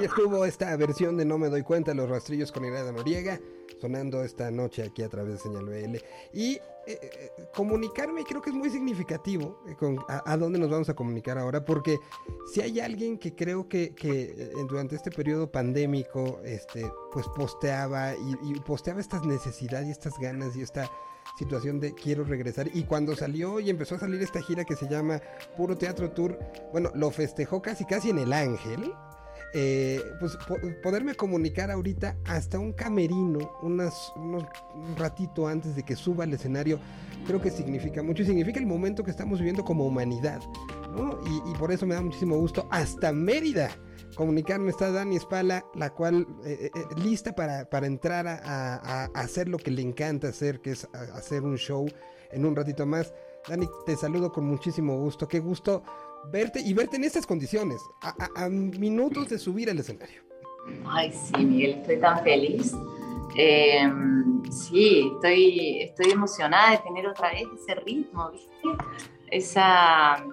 Ahí estuvo esta versión de No me doy cuenta, los rastrillos con Irada Noriega, sonando esta noche aquí a través de Señal BL. Y eh, eh, comunicarme creo que es muy significativo eh, a, dónde nos vamos a comunicar ahora, porque si hay alguien que creo que, que, durante este periodo pandémico, este, pues posteaba y, y posteaba estas necesidades y estas ganas y esta situación de quiero regresar. Y cuando salió y empezó a salir esta gira que se llama Puro Teatro Tour, bueno, lo festejó casi casi en el Ángel. Eh, pues po- poderme comunicar ahorita hasta un camerino, un ratito antes de que suba al escenario, creo que significa mucho y significa el momento que estamos viviendo como humanidad, ¿no? Y, por eso me da muchísimo gusto hasta Mérida comunicarme está Dani Espala, la cual eh, eh, lista para, entrar a, hacer lo que le encanta hacer, que es hacer un show en un ratito más. Dani, te saludo con muchísimo gusto. Qué gusto verte y verte en estas condiciones, a, a- a minutos de subir al escenario. Ay, sí, Miguel, estoy tan feliz. Eh, sí, estoy, estoy emocionada de tener otra vez ese ritmo, ¿viste? Esa,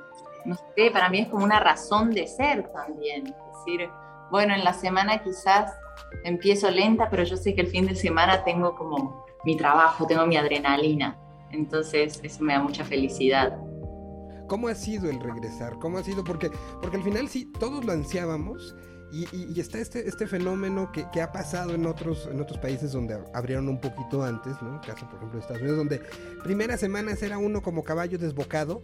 no sé, para mí es como una razón de ser también. Es decir, bueno, en la semana quizás empiezo lenta, pero yo sé que el fin de semana tengo como mi trabajo, tengo mi adrenalina. Entonces, eso me da mucha felicidad. ¿Cómo ha sido el regresar? ¿Cómo ha sido? Porque, porque al final sí, todos lo ansiábamos y, y- y está este, este fenómeno que, que ha pasado en otros, en otros países donde abrieron un poquito antes, ¿no? Caso, por ejemplo, de Estados Unidos, donde primeras semanas era uno como caballo desbocado,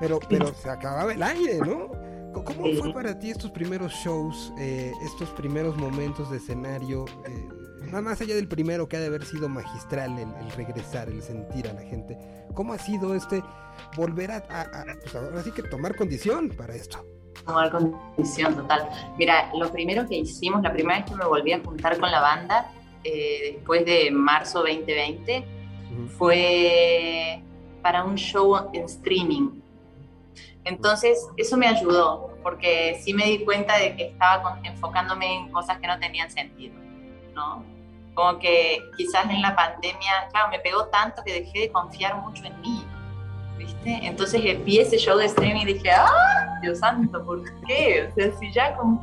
pero, pero se acababa el aire, ¿no? ¿Cómo fue para ti estos primeros shows, eh, estos primeros momentos de escenario? eh, más allá del primero que ha de haber sido magistral, el, el regresar, el sentir a la gente. ¿Cómo ha sido este volver a, a- a, pues ahora sí que tomar condición para esto? tomar condición total. Mira, lo primero que hicimos, la primera vez que me volví a juntar con la banda, eh, después de marzo 2020, fue para un show en streaming. Entonces, eso me ayudó, porque sí me di cuenta de que estaba con- enfocándome en cosas que no tenían sentido, ¿no? Como que quizás en la pandemia, claro, me pegó tanto que dejé de confiar mucho en mí, ¿viste? Entonces vi ese show de streaming y dije, ¡ah! Dios santo, ¿por qué? O sea, si ya como,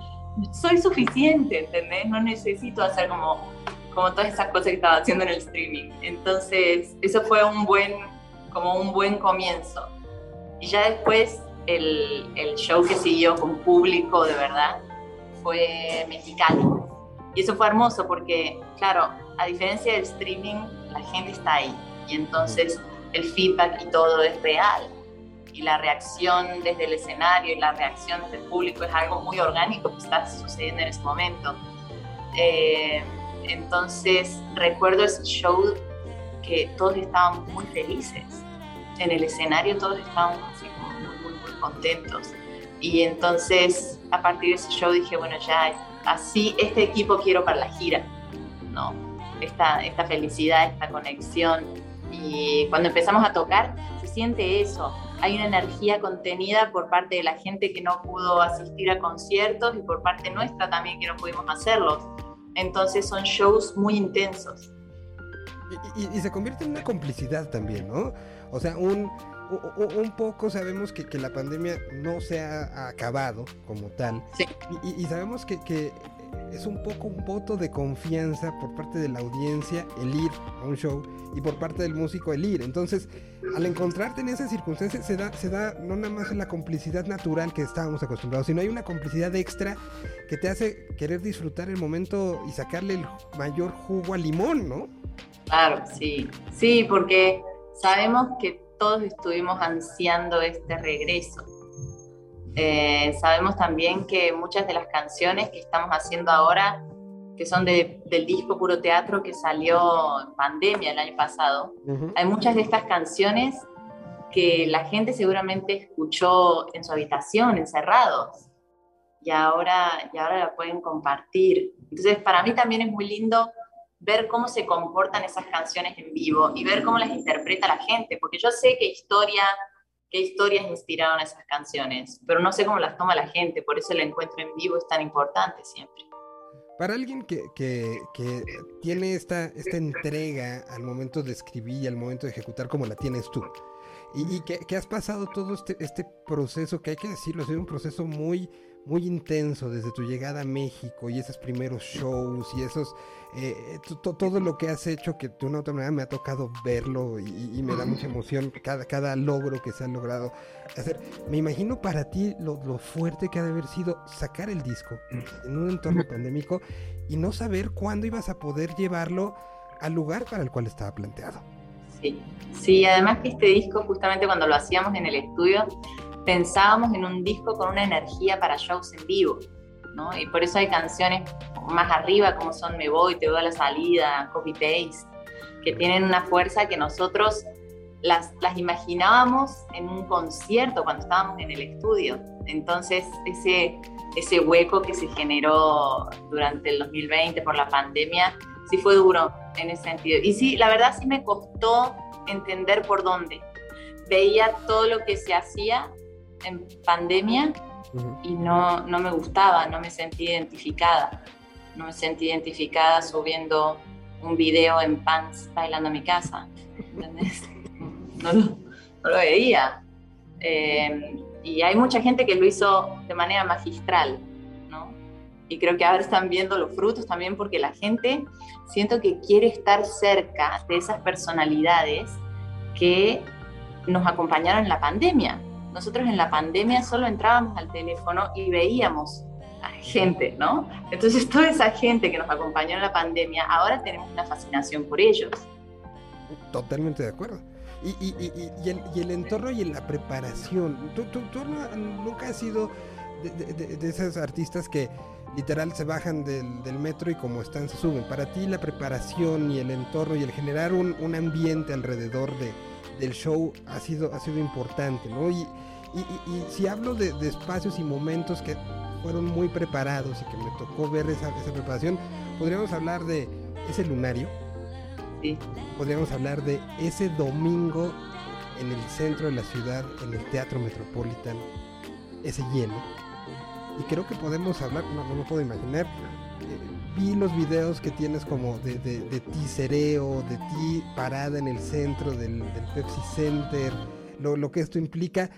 soy suficiente, ¿entendés? No necesito hacer como, como todas esas cosas que estaba haciendo en el streaming. Entonces, eso fue un buen, como un buen comienzo. Y ya después, el, el show que siguió con público de verdad fue mexicano. Y eso fue hermoso porque, claro, a diferencia del streaming, la gente está ahí y entonces el feedback y todo es real. Y la reacción desde el escenario y la reacción desde el público es algo muy orgánico que está sucediendo en ese momento. Eh, entonces recuerdo ese show que todos estábamos muy felices. En el escenario todos estábamos así muy, muy, muy contentos. Y entonces a partir de ese show dije, bueno, ya así este equipo quiero para la gira, ¿no? Esta, esta felicidad, esta conexión. Y cuando empezamos a tocar, se siente eso. Hay una energía contenida por parte de la gente que no pudo asistir a conciertos y por parte nuestra también que no pudimos hacerlos. Entonces son shows muy intensos. Y, y- y se convierte en una complicidad también, ¿no? O sea, un, un poco sabemos que, que la pandemia no se ha acabado como tal. Y, y- y sabemos que, que es un poco un voto de confianza por parte de la audiencia el ir a un show y por parte del músico el ir. Entonces, al encontrarte en esas circunstancias se da, se da no nada más la complicidad natural que estábamos acostumbrados, sino hay una complicidad extra que te hace querer disfrutar el momento y sacarle el mayor jugo al limón, ¿no? Claro, sí. Sí, porque sabemos que todos estuvimos ansiando este regreso. Eh, sabemos también que muchas de las canciones que estamos haciendo ahora, que son de- del disco Puro Teatro que salió en pandemia el año pasado, hay muchas de estas canciones que la gente seguramente escuchó en su habitación, encerrados, y ahora, y ahora la pueden compartir. Entonces, para mí también es muy lindo ver cómo se comportan esas canciones en vivo y ver cómo las interpreta la gente, porque yo sé qué historia, qué historias inspiraron esas canciones, pero no sé cómo las toma la gente, por eso el encuentro en vivo es tan importante siempre. Para alguien que, que- que tiene esta, esta entrega al momento de escribir y al momento de ejecutar como la tienes tú, y, y que, que has pasado todo este, este proceso, que hay que decirlo, ha sido un proceso muy, muy intenso desde tu llegada a México y esos primeros shows y esos, eh, to- to- todo lo que has hecho que de una u otra manera me ha tocado verlo y, y me da mucha emoción cada, cada logro que se ha logrado hacer. Me imagino para ti lo, lo fuerte que ha de haber sido sacar el disco en un entorno pandémico y no saber cuándo ibas a poder llevarlo al lugar para el cual estaba planteado. Sí, sí, además que este disco, justamente cuando lo hacíamos en el estudio, pensábamos en un disco con una energía para shows en vivo, ¿no? Y por eso hay canciones más arriba, como son Me Voy, Te Doy a la Salida, Copy Paste, que tienen una fuerza que nosotros las, las imaginábamos en un concierto cuando estábamos en el estudio. Entonces, ese, ese hueco que se generó durante el 2020 por la pandemia, sí fue duro en ese sentido. Y sí, la verdad sí me costó entender por dónde. Veía todo lo que se hacía en pandemia y no, no me gustaba, no me sentí identificada. No me sentí identificada subiendo un video en pants bailando en mi casa. ¿entendés? No, lo, no lo veía. Eh, y hay mucha gente que lo hizo de manera magistral. Y creo que ahora están viendo los frutos también porque la gente siento que quiere estar cerca de esas personalidades que nos acompañaron en la pandemia. Nosotros en la pandemia solo entrábamos al teléfono y veíamos a gente, ¿no? Entonces toda esa gente que nos acompañó en la pandemia, ahora tenemos una fascinación por ellos. Totalmente de acuerdo. Y, y- y- y- el, entorno y la preparación. Tú, tú- tú nunca has sido de, de- de- esos artistas que literal se bajan del, del metro y como están se suben. Para ti la preparación y el entorno y el generar un, un ambiente alrededor de, del show ha sido, ha sido importante, ¿no? Y, y- y- y si hablo de, de espacios y momentos que fueron muy preparados y que me tocó ver esa, esa preparación, podríamos hablar de ese lunario. Podríamos hablar de ese domingo en el centro de la ciudad, en el Teatro Metropolitan, ese lleno. Y creo que podemos hablar, no, no puedo imaginar. eh, vi los videos que tienes como de, de, ti sereo, de ti parada en el centro del, Pepsi Center, lo, lo que esto implica.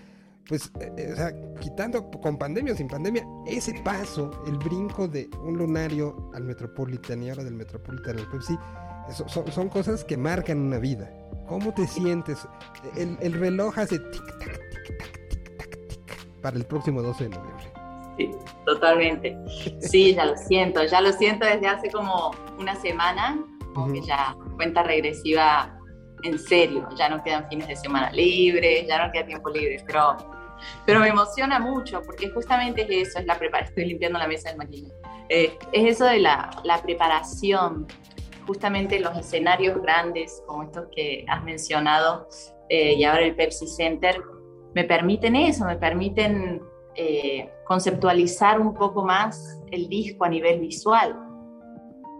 Pues, eh, eh, o sea, quitando con pandemia o sin pandemia, ese paso, el brinco de un lunario al Metropolitan y ahora del Metropolitan al Pepsi, son, son cosas que marcan una vida. ¿Cómo te sientes? El, el reloj hace tic tac, tic tac, tic tac, tic para el próximo 12 de noviembre. Sí. totalmente. Sí, ya lo siento, ya lo siento desde hace como una semana, como que ya cuenta regresiva en serio, ya no quedan fines de semana libres, ya no queda tiempo libre, pero, pero me emociona mucho porque justamente es eso, es la preparación, estoy limpiando la mesa del maquillaje, Eh, es eso de la, la preparación, justamente los escenarios grandes como estos que has mencionado eh, y ahora el Pepsi Center, me permiten eso, me permiten eh, conceptualizar un poco más el disco a nivel visual.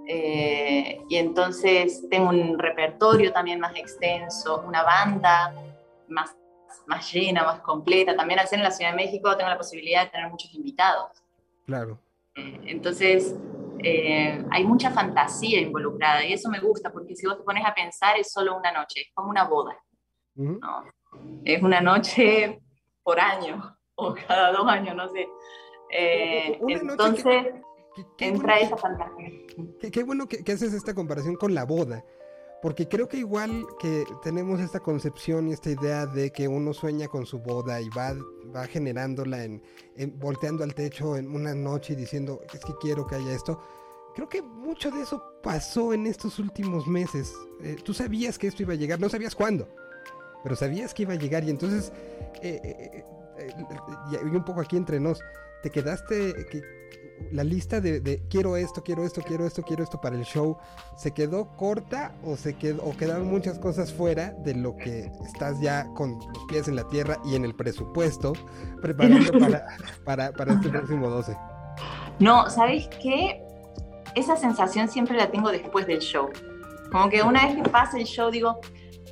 Eh, y entonces tengo un repertorio también más extenso, una banda más, más llena, más completa. También al ser en la Ciudad de México tengo la posibilidad de tener muchos invitados. Claro. Eh, entonces hay mucha fantasía involucrada y eso me gusta porque si vos te pones a pensar es solo una noche, es como una boda. ¿no? Es una noche por año o cada dos años, no sé. Eh, Una noche entonces Qué entra bueno esa fantasía. Qué, bueno que, que haces esta comparación con la boda. Porque creo que igual que tenemos esta concepción y esta idea de que uno sueña con su boda y va, va generándola en, en- volteando al techo en una noche y diciendo es que quiero que haya esto. Creo que mucho de eso pasó en estos últimos meses. Eh, tú sabías que esto iba a llegar, no sabías cuándo, pero sabías que iba a llegar y entonces, eh, eh, eh, y un poco aquí entre nos, te quedaste, que, la lista de, de quiero esto, quiero esto, quiero esto, quiero esto para el show, ¿se quedó corta o, se quedó, o quedaron muchas cosas fuera de lo que estás ya con los pies en la tierra y en el presupuesto preparando para, para, para este próximo 12? No, ¿sabes qué? Esa sensación siempre la tengo después del show. Como que una vez que pasa el show digo,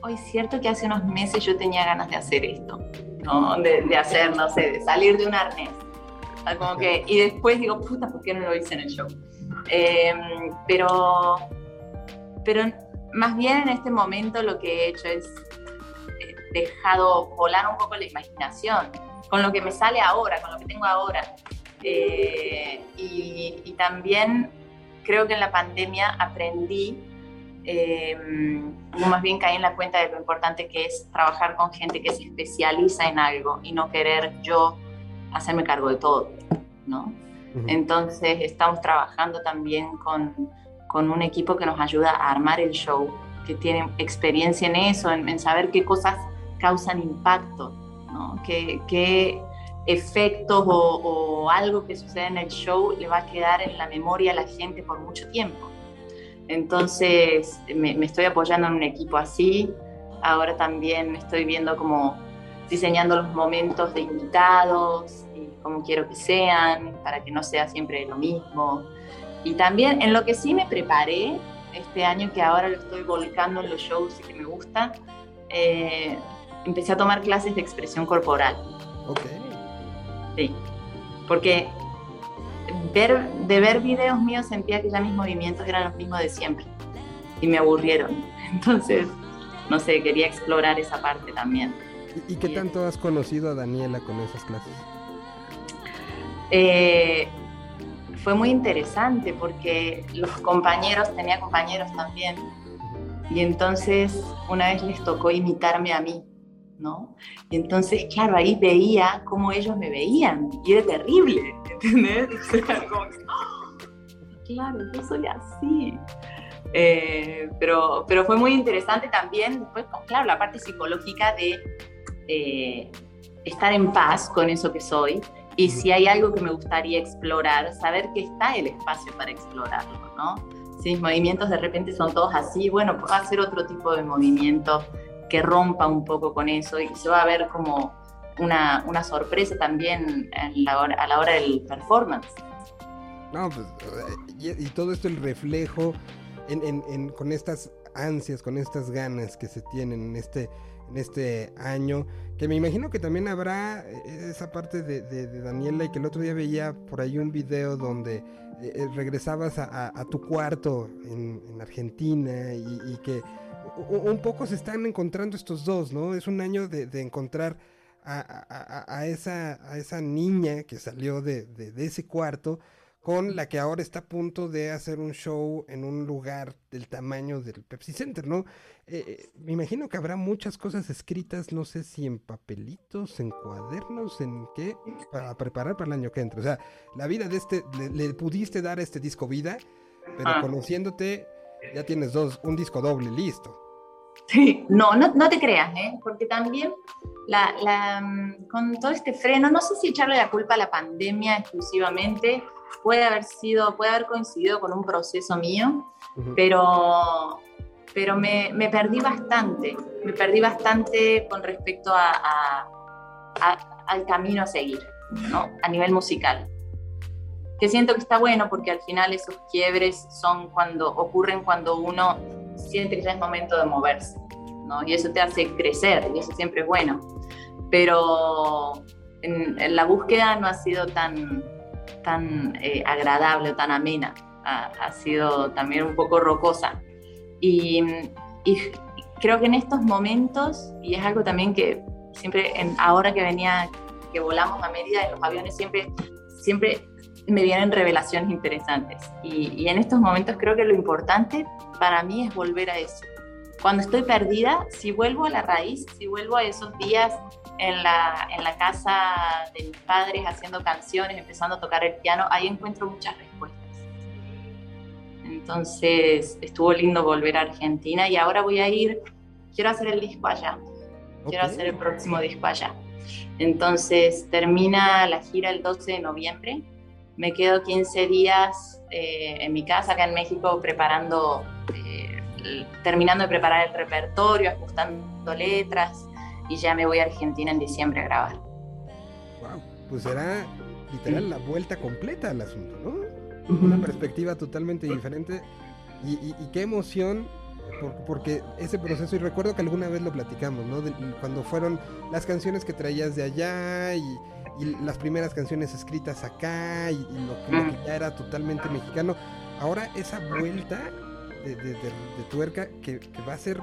hoy es cierto que hace unos meses yo tenía ganas de hacer esto, ¿no? De, de hacer, no sé, de salir de un arnés. Como que, y después digo, puta, ¿por qué no lo hice en el show? Eh, pero, pero más bien en este momento lo que he hecho es eh, dejado volar un poco la imaginación con lo que me sale ahora, con lo que tengo ahora. Eh, y, y también creo que en la pandemia aprendí, eh, más bien caí en la cuenta de lo importante que es trabajar con gente que se especializa en algo y no querer yo hacerme cargo de todo, ¿no? Entonces estamos trabajando también con, con un equipo que nos ayuda a armar el show, que tiene experiencia en eso, en, en saber qué cosas causan impacto, ¿no? qué, qué efectos o, o algo que sucede en el show le va a quedar en la memoria a la gente por mucho tiempo. Entonces me, me estoy apoyando en un equipo así, ahora también estoy viendo como diseñando los momentos de invitados y cómo quiero que sean, para que no sea siempre lo mismo. Y también en lo que sí me preparé este año, que ahora lo estoy volcando en los shows y que me gusta, eh, empecé a tomar clases de expresión corporal. Ok. Sí, porque ver, de ver videos míos sentía que ya mis movimientos eran los mismos de siempre y me aburrieron. Entonces, no sé, quería explorar esa parte también. ¿Y, y qué tanto has conocido a Daniela con esas clases? Eh, fue muy interesante porque los compañeros, tenía compañeros también, y entonces una vez les tocó imitarme a mí, ¿no? Y entonces, claro, ahí veía cómo ellos me veían, y era terrible, ¡ah! claro, yo soy así. Eh, pero, pero fue muy interesante también, después, claro, la parte psicológica de eh, estar en paz con eso que soy y si hay algo que me gustaría explorar, saber que está el espacio para explorarlo, ¿no? Si mis movimientos de repente son todos así, bueno, puedo hacer otro tipo de movimiento que rompa un poco con eso y se va a ver como una, una sorpresa también en la hora- a la hora del performance. No, pues, eh, y, y todo esto el reflejo en, en- en- con estas ansias, con estas ganas que se tienen en este, en este año, que me imagino que también habrá eh, esa parte de, de- de Daniela y que el otro día veía por ahí un video donde eh, eh, regresabas a, a- a tu cuarto en, en Argentina y, y que un poco se están encontrando estos dos, ¿no? Es un año de, de encontrar a, a- a- a esa, a esa niña que salió de, de- de ese cuarto con la que ahora está a punto de hacer un show en un lugar del tamaño del Pepsi Center, ¿no? Eh, eh, me imagino que habrá muchas cosas escritas, no sé si en papelitos, en cuadernos, en qué, para preparar para el año que entra. O sea, la vida de este, le, le pudiste dar a este disco vida, pero Ah. conociéndote, ya tienes dos, un disco doble listo. Sí, no, no, no te creas, ¿eh? porque también la, la, mm, con todo este freno, no sé si echarle la culpa a la pandemia exclusivamente, puede haber sido, puede haber coincidido con un proceso mío, pero, pero me, me perdí bastante, me perdí bastante con respecto a, a- a- al camino a seguir, ¿no? A nivel musical. Que siento que está bueno porque al final esos quiebres son cuando ocurren cuando uno siente que ya es momento de moverse, ¿no? Y eso te hace crecer y eso siempre es bueno. Pero en, en la búsqueda no ha sido tan, tan eh, agradable, tan amena. Ha, ha sido también un poco rocosa. Y, y creo que en estos momentos, y es algo también que siempre, en- ahora que venía, que volamos a Mérida en los aviones, siempre, siempre me vienen revelaciones interesantes. Y, y en estos momentos creo que lo importante para mí es volver a eso. Cuando estoy perdida, si vuelvo a la raíz, si vuelvo a esos días en la, en la casa de mis padres haciendo canciones, empezando a tocar el piano, ahí encuentro muchas respuestas. Entonces estuvo lindo volver a Argentina y ahora voy a ir, quiero hacer el disco allá, quiero hacer el próximo disco allá. Entonces termina la gira el 12 de noviembre, me quedo 15 días eh, en mi casa acá en México preparando, eh, el- terminando de preparar el repertorio, ajustando letras y ya me voy a Argentina en diciembre a grabar. Wow, pues será literal la vuelta completa al asunto, ¿no? Una perspectiva totalmente diferente y, y- y qué emoción por- porque ese proceso, y recuerdo que alguna vez lo platicamos, ¿no? De- cuando fueron las canciones que traías de allá y, y las primeras canciones escritas acá y, y lo, que, lo que ya era totalmente mexicano, ahora esa vuelta de, de- de- de tuerca que, que va a ser,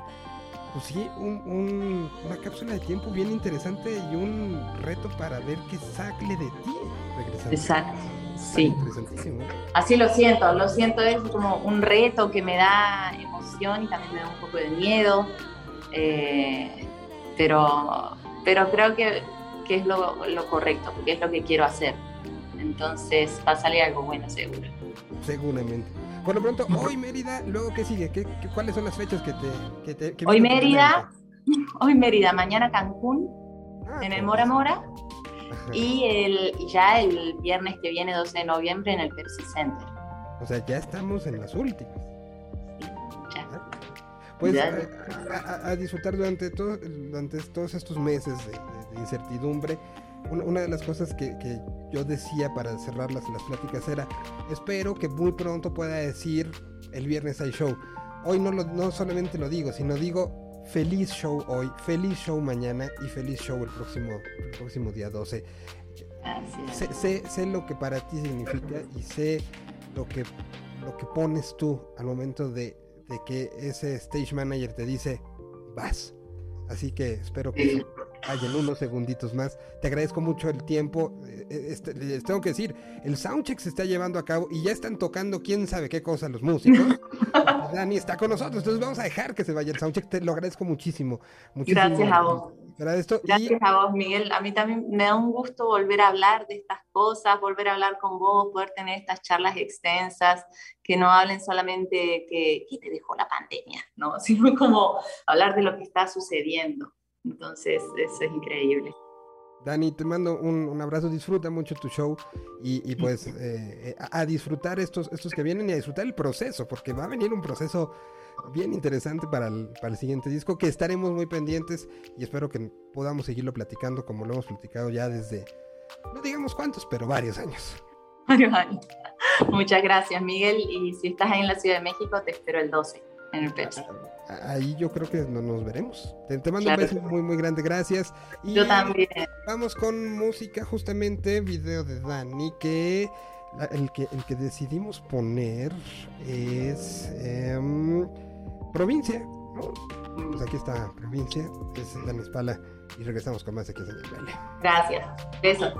pues sí, un- un- una cápsula de tiempo bien interesante y un reto para ver qué sale de ti regresando. Exacto, sí. Interesantísimo. Así lo siento, lo siento, es como un reto que me da emoción y también me da un poco de miedo, eh, pero, pero creo que, que es lo, lo correcto, porque es lo que quiero hacer. Entonces va a salir algo bueno seguro. Seguramente. Por lo pronto, hoy Mérida, luego qué sigue, ¿Qué, qué- cuáles son las fechas que te... Que te que Hoy Mérida, hoy Mérida, mañana Cancún, en el Mora Mora, y el, ya el viernes que viene, 12 de noviembre, en el Pepsi Center. O sea, ya estamos en las últimas. Pues eh, a, a- a disfrutar durante, todo, durante todos estos meses de, de- de incertidumbre. Una, una de las cosas que, que yo decía para cerrar las, las pláticas era, espero que muy pronto pueda decir el viernes hay show. Hoy no, lo, no solamente lo digo, sino digo feliz show hoy, feliz show mañana y feliz show el próximo, el próximo día 12. Sé, sé, sé lo que para ti significa y sé lo que, lo que pones tú al momento de, de que ese stage manager te dice, vas. Así que espero que eso vaya en unos segunditos más. Te agradezco mucho el tiempo. eh, eh, este, les tengo que decir, el soundcheck se está llevando a cabo y ya están tocando quién sabe qué cosa los músicos. Dani está con nosotros, entonces vamos a dejar que se vaya el soundcheck. Te lo agradezco muchísimo. muchísimo Gracias a vos. Y Gracias a vos, Miguel. A mí también me da un gusto volver a hablar de estas cosas, volver a hablar con vos, poder tener estas charlas extensas, que no hablen solamente que ¿qué te dejó la pandemia? ¿no? Sino como hablar de lo que está sucediendo. Entonces, eso es increíble. Dani, te mando un, un abrazo, disfruta mucho tu show y, y pues eh, eh, a, a disfrutar estos, estos que vienen y a disfrutar el proceso, porque va a venir un proceso bien interesante para el, para el siguiente disco, que estaremos muy pendientes y espero que podamos seguirlo platicando como lo hemos platicado ya desde, no digamos cuántos, pero varios años. Varios años. Muchas gracias, Miguel. Y si estás ahí en la Ciudad de México, te espero el 12 en el Pepsi. Ahí yo creo que no nos veremos. Te, te mando Claro. un beso muy, muy grande, gracias. Y Yo también. Vamos con música, justamente, video de Dani, que la- el que, el que decidimos poner es em, provincia, ¿no? Pues aquí está provincia, es Dan Espala y regresamos con más aquí en el baile. Gracias, besos.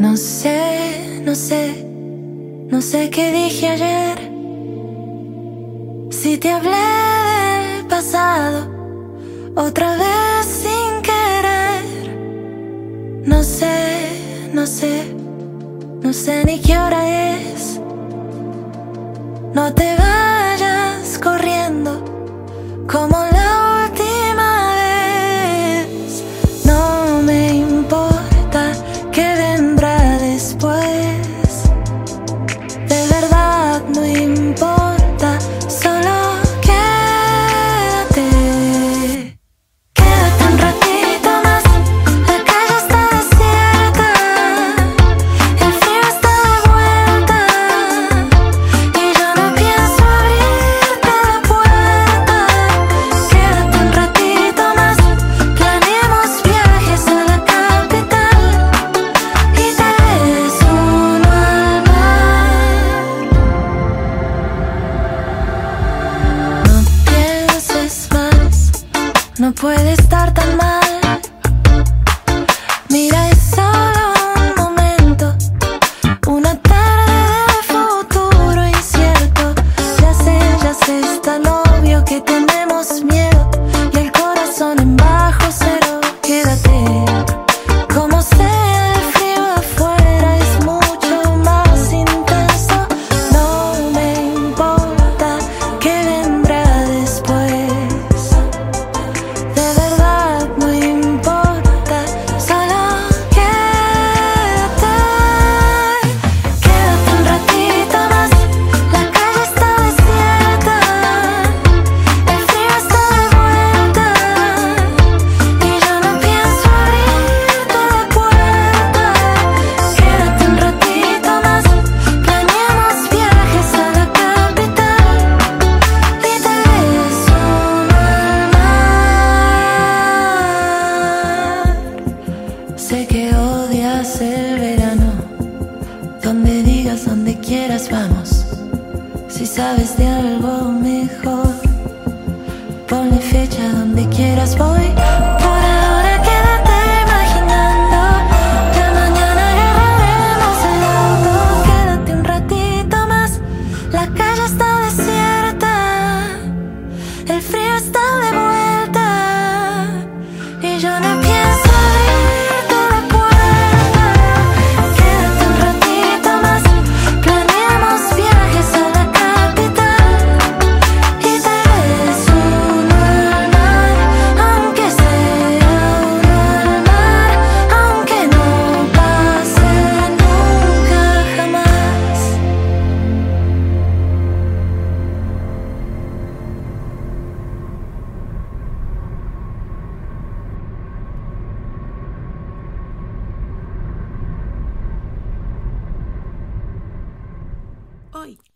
No sé, no sé, no sé qué dije ayer. Si te hablé del pasado, otra vez sí no sé, no sé, no sé ni qué hora es. No te vayas corriendo como la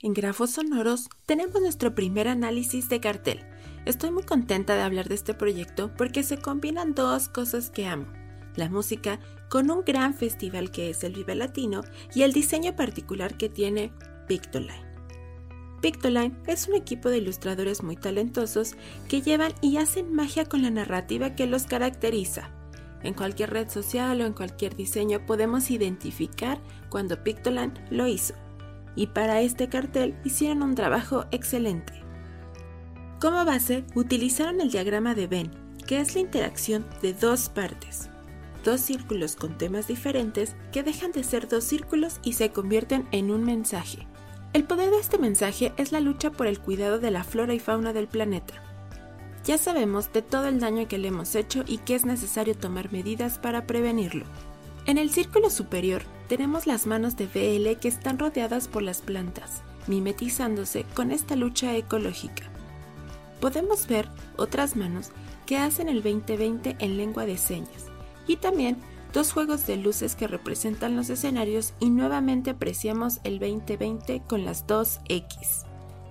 en Grafos Sonoros, tenemos nuestro primer análisis de cartel. Estoy muy contenta de hablar de este proyecto porque se combinan dos cosas que amo. La música con un gran festival que es el Vive Latino y el diseño particular que tiene Pictoline. Pictoline es un equipo de ilustradores muy talentosos que llevan y hacen magia con la narrativa que los caracteriza. En cualquier red social o en cualquier diseño podemos identificar cuando Pictoline lo hizo y para este cartel hicieron un trabajo excelente. Como base utilizaron el diagrama de Venn, que es la interacción de dos partes, dos círculos con temas diferentes que dejan de ser dos círculos y se convierten en un mensaje. El poder de este mensaje es la lucha por el cuidado de la flora y fauna del planeta. Ya sabemos de todo el daño que le hemos hecho y que es necesario tomar medidas para prevenirlo. En el círculo superior tenemos las manos de BL que están rodeadas por las plantas, mimetizándose con esta lucha ecológica. Podemos ver otras manos que hacen el 2020 en lengua de señas y también dos juegos de luces que representan los escenarios y nuevamente apreciamos el 2020 con las dos X.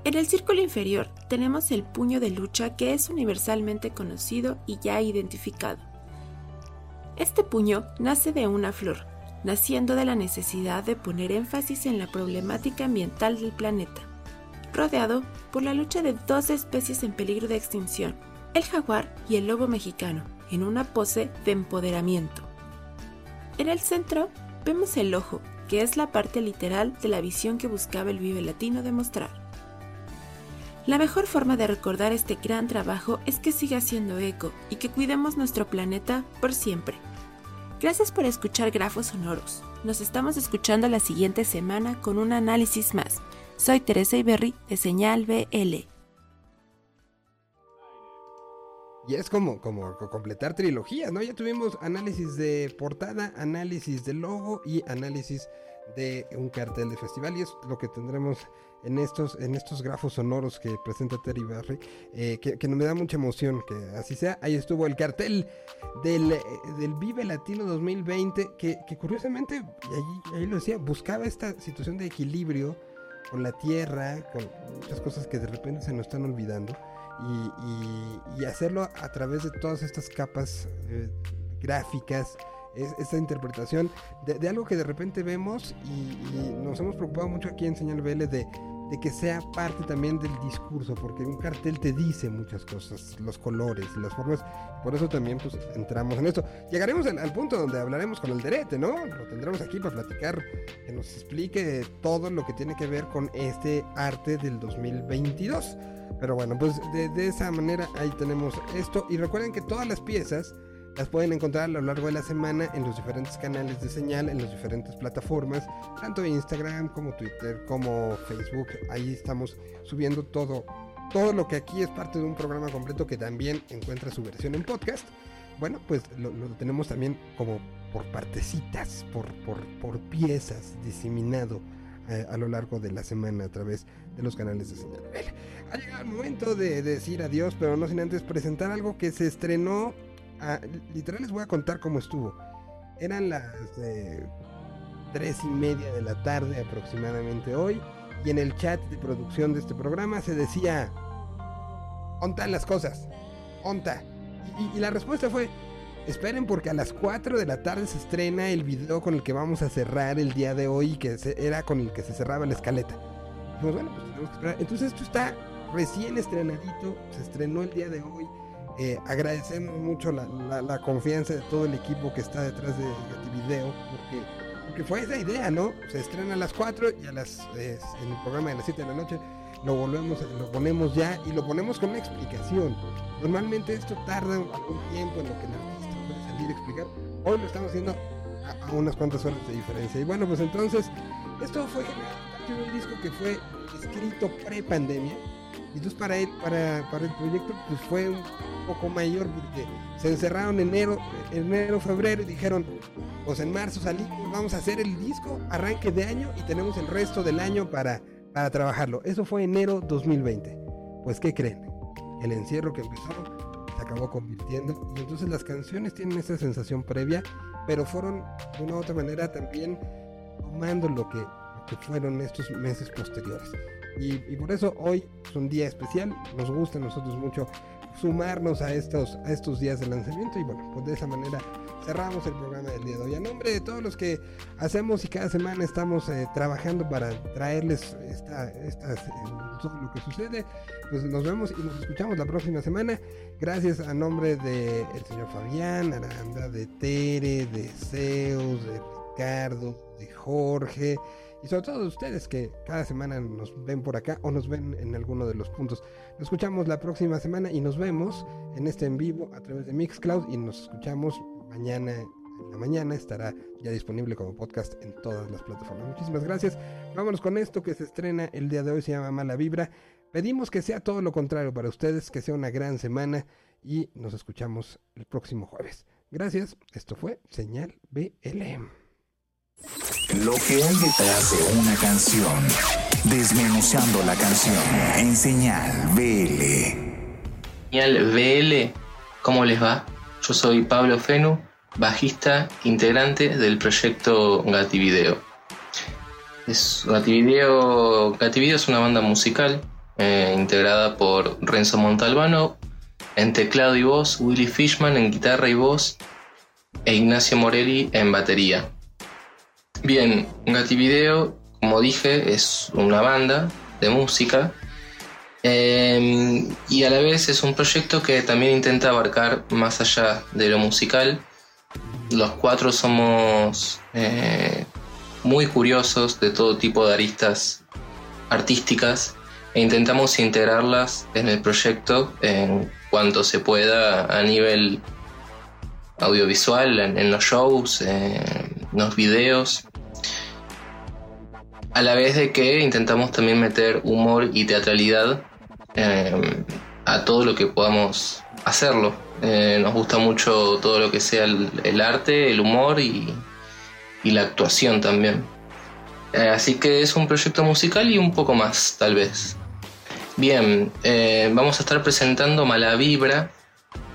En el círculo inferior tenemos el puño de lucha que es universalmente conocido y ya identificado. Este puño nace de una flor, naciendo de la necesidad de poner énfasis en la problemática ambiental del planeta, rodeado por la lucha de dos especies en peligro de extinción, el jaguar y el lobo mexicano, en una pose de empoderamiento. En el centro tapemos el ojo, que es la parte literal de la visión que buscaba el Vive Latino demostrar. La mejor forma de recordar este gran trabajo es que siga haciendo eco y que cuidemos nuestro planeta por siempre. Gracias por escuchar Grafos Sonoros. Nos estamos escuchando la siguiente semana con un análisis más. Soy Teresa Iberri de Señal BL. Y es como, como completar trilogías, ¿no? Ya tuvimos análisis de portada, análisis de logo y análisis de un cartel de festival. Y es lo que tendremos en estos, en estos grafos sonoros que presenta Terry Barry, eh, que, que me da mucha emoción que así sea. Ahí estuvo el cartel del, eh, del Vive Latino 2020, que, que curiosamente, ahí, ahí lo decía, buscaba esta situación de equilibrio con la tierra, con muchas cosas que de repente se nos están olvidando. Y, y- y hacerlo a través de todas estas capas eh, gráficas, es- esta interpretación de, de algo que de repente vemos y, y nos hemos preocupado mucho aquí en Señal BL de, de que sea parte también del discurso, porque un cartel te dice muchas cosas, los colores, las formas, por eso también pues entramos en esto. Llegaremos al, al punto donde hablaremos con el Derete, ¿no? Lo tendremos aquí para platicar, que nos explique todo lo que tiene que ver con este arte del 2022. Pero bueno, pues de, de esa manera ahí tenemos esto. Y recuerden que todas las piezas las pueden encontrar a lo largo de la semana en los diferentes canales de señal, en las diferentes plataformas, tanto Instagram como Twitter, como Facebook. Ahí estamos subiendo todo, todo lo que aquí es parte de un programa completo que también encuentra su versión en podcast. Bueno, pues lo, lo tenemos también como por partecitas, por, por, por piezas, diseminado eh, a lo largo de la semana a través de los canales de señal. Ha llegado el momento de decir adiós, pero no sin antes presentar algo que se estrenó. Ah, literal les voy a contar cómo estuvo. Eran las eh, tres y media de la tarde aproximadamente hoy. Y en el chat de producción de este programa se decía: ¿Ontan las cosas? ¿Onta? Y, la respuesta fue: Esperen porque a las 4 de la tarde se estrena el video con el que vamos a cerrar el día de hoy, que era con el que se cerraba la escaleta. Dijimos, bueno, pues tenemos que esperar. Entonces esto está recién estrenadito, se estrenó el día de hoy. Eh, agradecemos mucho la, la- confianza de todo el equipo que está detrás de Video, porque, fue esa idea, ¿no? Se estrena a las 4 y a las, en el programa de las 7 de la noche lo volvemos, lo ponemos ya y lo ponemos con una explicación. Normalmente esto tarda algún tiempo en lo que el artista puede salir a explicar. Hoy lo estamos haciendo a, unas cuantas horas de diferencia. Y bueno, pues entonces, esto fue de un disco que fue escrito pre-pandemia. Y entonces para él, para, para el proyecto, pues fue un poco mayor porque se encerraron enero, enero, febrero y dijeron, pues en marzo salimos, vamos a hacer el disco, arranque de año y tenemos el resto del año para, para trabajarlo. Eso fue enero 2020. Pues ¿qué creen? El encierro que empezó se acabó convirtiendo y entonces las canciones tienen esa sensación previa, pero fueron de una u otra manera también tomando lo que, lo que fueron estos meses posteriores. Y, y por eso hoy es un día especial, nos gusta a nosotros mucho sumarnos a estos, a estos días de lanzamiento y bueno, pues de esa manera cerramos el programa del día de hoy. A nombre de todos los que hacemos y cada semana estamos eh, trabajando para traerles esta, eh, todo lo que sucede, pues nos vemos y nos escuchamos la próxima semana. Gracias a nombre de el señor Fabián, Aranda, de Tere, de Zeus, de Ricardo, de Jorge y sobre todo de ustedes que cada semana nos ven por acá o nos ven en alguno de los puntos. Nos escuchamos la próxima semana y nos vemos en este en vivo a través de Mixcloud y nos escuchamos mañana en la mañana. Estará ya disponible como podcast en todas las plataformas. Muchísimas gracias. Vámonos con esto que se estrena el día de hoy, se llama Mala Vibra. Pedimos que sea todo lo contrario para ustedes, que sea una gran semana y nos escuchamos el próximo jueves. Gracias, esto fue Señal BLM. Lo que hay detrás de una canción. Desmenuzando la canción en señal BL. Señal BL, ¿cómo les va? Yo soy Pablo Fenu, bajista integrante del proyecto Gativideo. Es, Gativideo, Gativideo es una banda musical eh, integrada por Renzo Montalbano en teclado y voz, Willy Fishman en guitarra y voz e Ignacio Morelli en batería. Bien, Gativideo, como dije, es una banda de música eh, y a la vez es un proyecto que también intenta abarcar más allá de lo musical los cuatro somos eh, muy curiosos de todo tipo de aristas artísticas e intentamos integrarlas en el proyecto en cuanto se pueda a nivel audiovisual, en, en los shows, en los videos. A la vez de que intentamos también meter humor y teatralidad eh, a todo lo que podamos hacerlo. Eh, nos gusta mucho todo lo que sea el, arte, el humor y, la actuación también. Eh, así que es un proyecto musical y un poco más, tal vez. Bien, vamos a estar presentando Mala Vibra,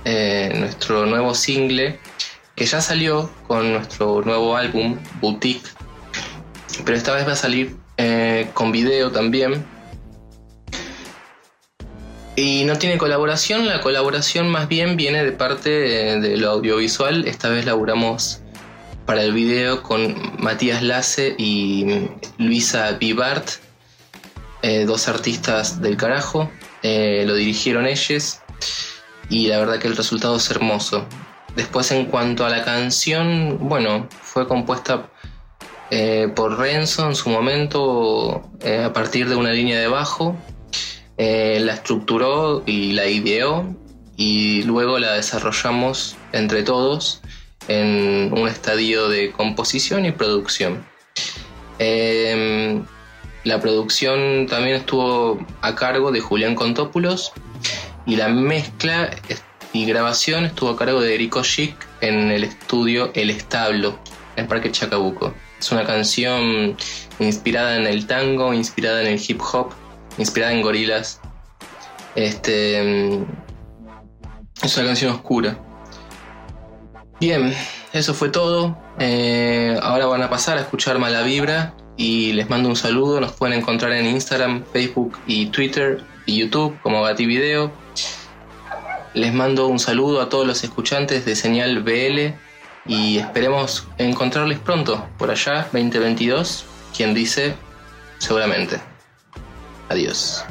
nuestro nuevo single, que ya salió con nuestro nuevo álbum, Boutique, pero esta vez va a salir eh, con video también. Y no tiene colaboración, la colaboración más bien viene de parte de, lo audiovisual. Esta vez laburamos para el video con Matías Lace y Luisa Vivart, eh, dos artistas del carajo. Eh, lo dirigieron ellos y la verdad que el resultado es hermoso. Después en cuanto a la canción, bueno, fue compuesta eh, por Renzo en su momento eh, a partir de una línea de bajo. Eh, la estructuró y la ideó y luego la desarrollamos entre todos en un estadio de composición y producción. Eh, la producción también estuvo a cargo de Julián Contópulos y la mezcla y grabación estuvo a cargo de Erico Chic en el estudio El Establo, en Parque Chacabuco. Es una canción inspirada en el tango, inspirada en el hip hop, inspirada en gorilas. Este, es una canción oscura. Bien, eso fue todo. Eh, ahora van a pasar a escuchar Mala Vibra y les mando un saludo. Nos pueden encontrar en Instagram, Facebook y Twitter y YouTube como Gati Video. Les mando un saludo a todos los escuchantes de Señal BL y esperemos encontrarles pronto por allá 2022. Quien dice, seguramente. Adiós.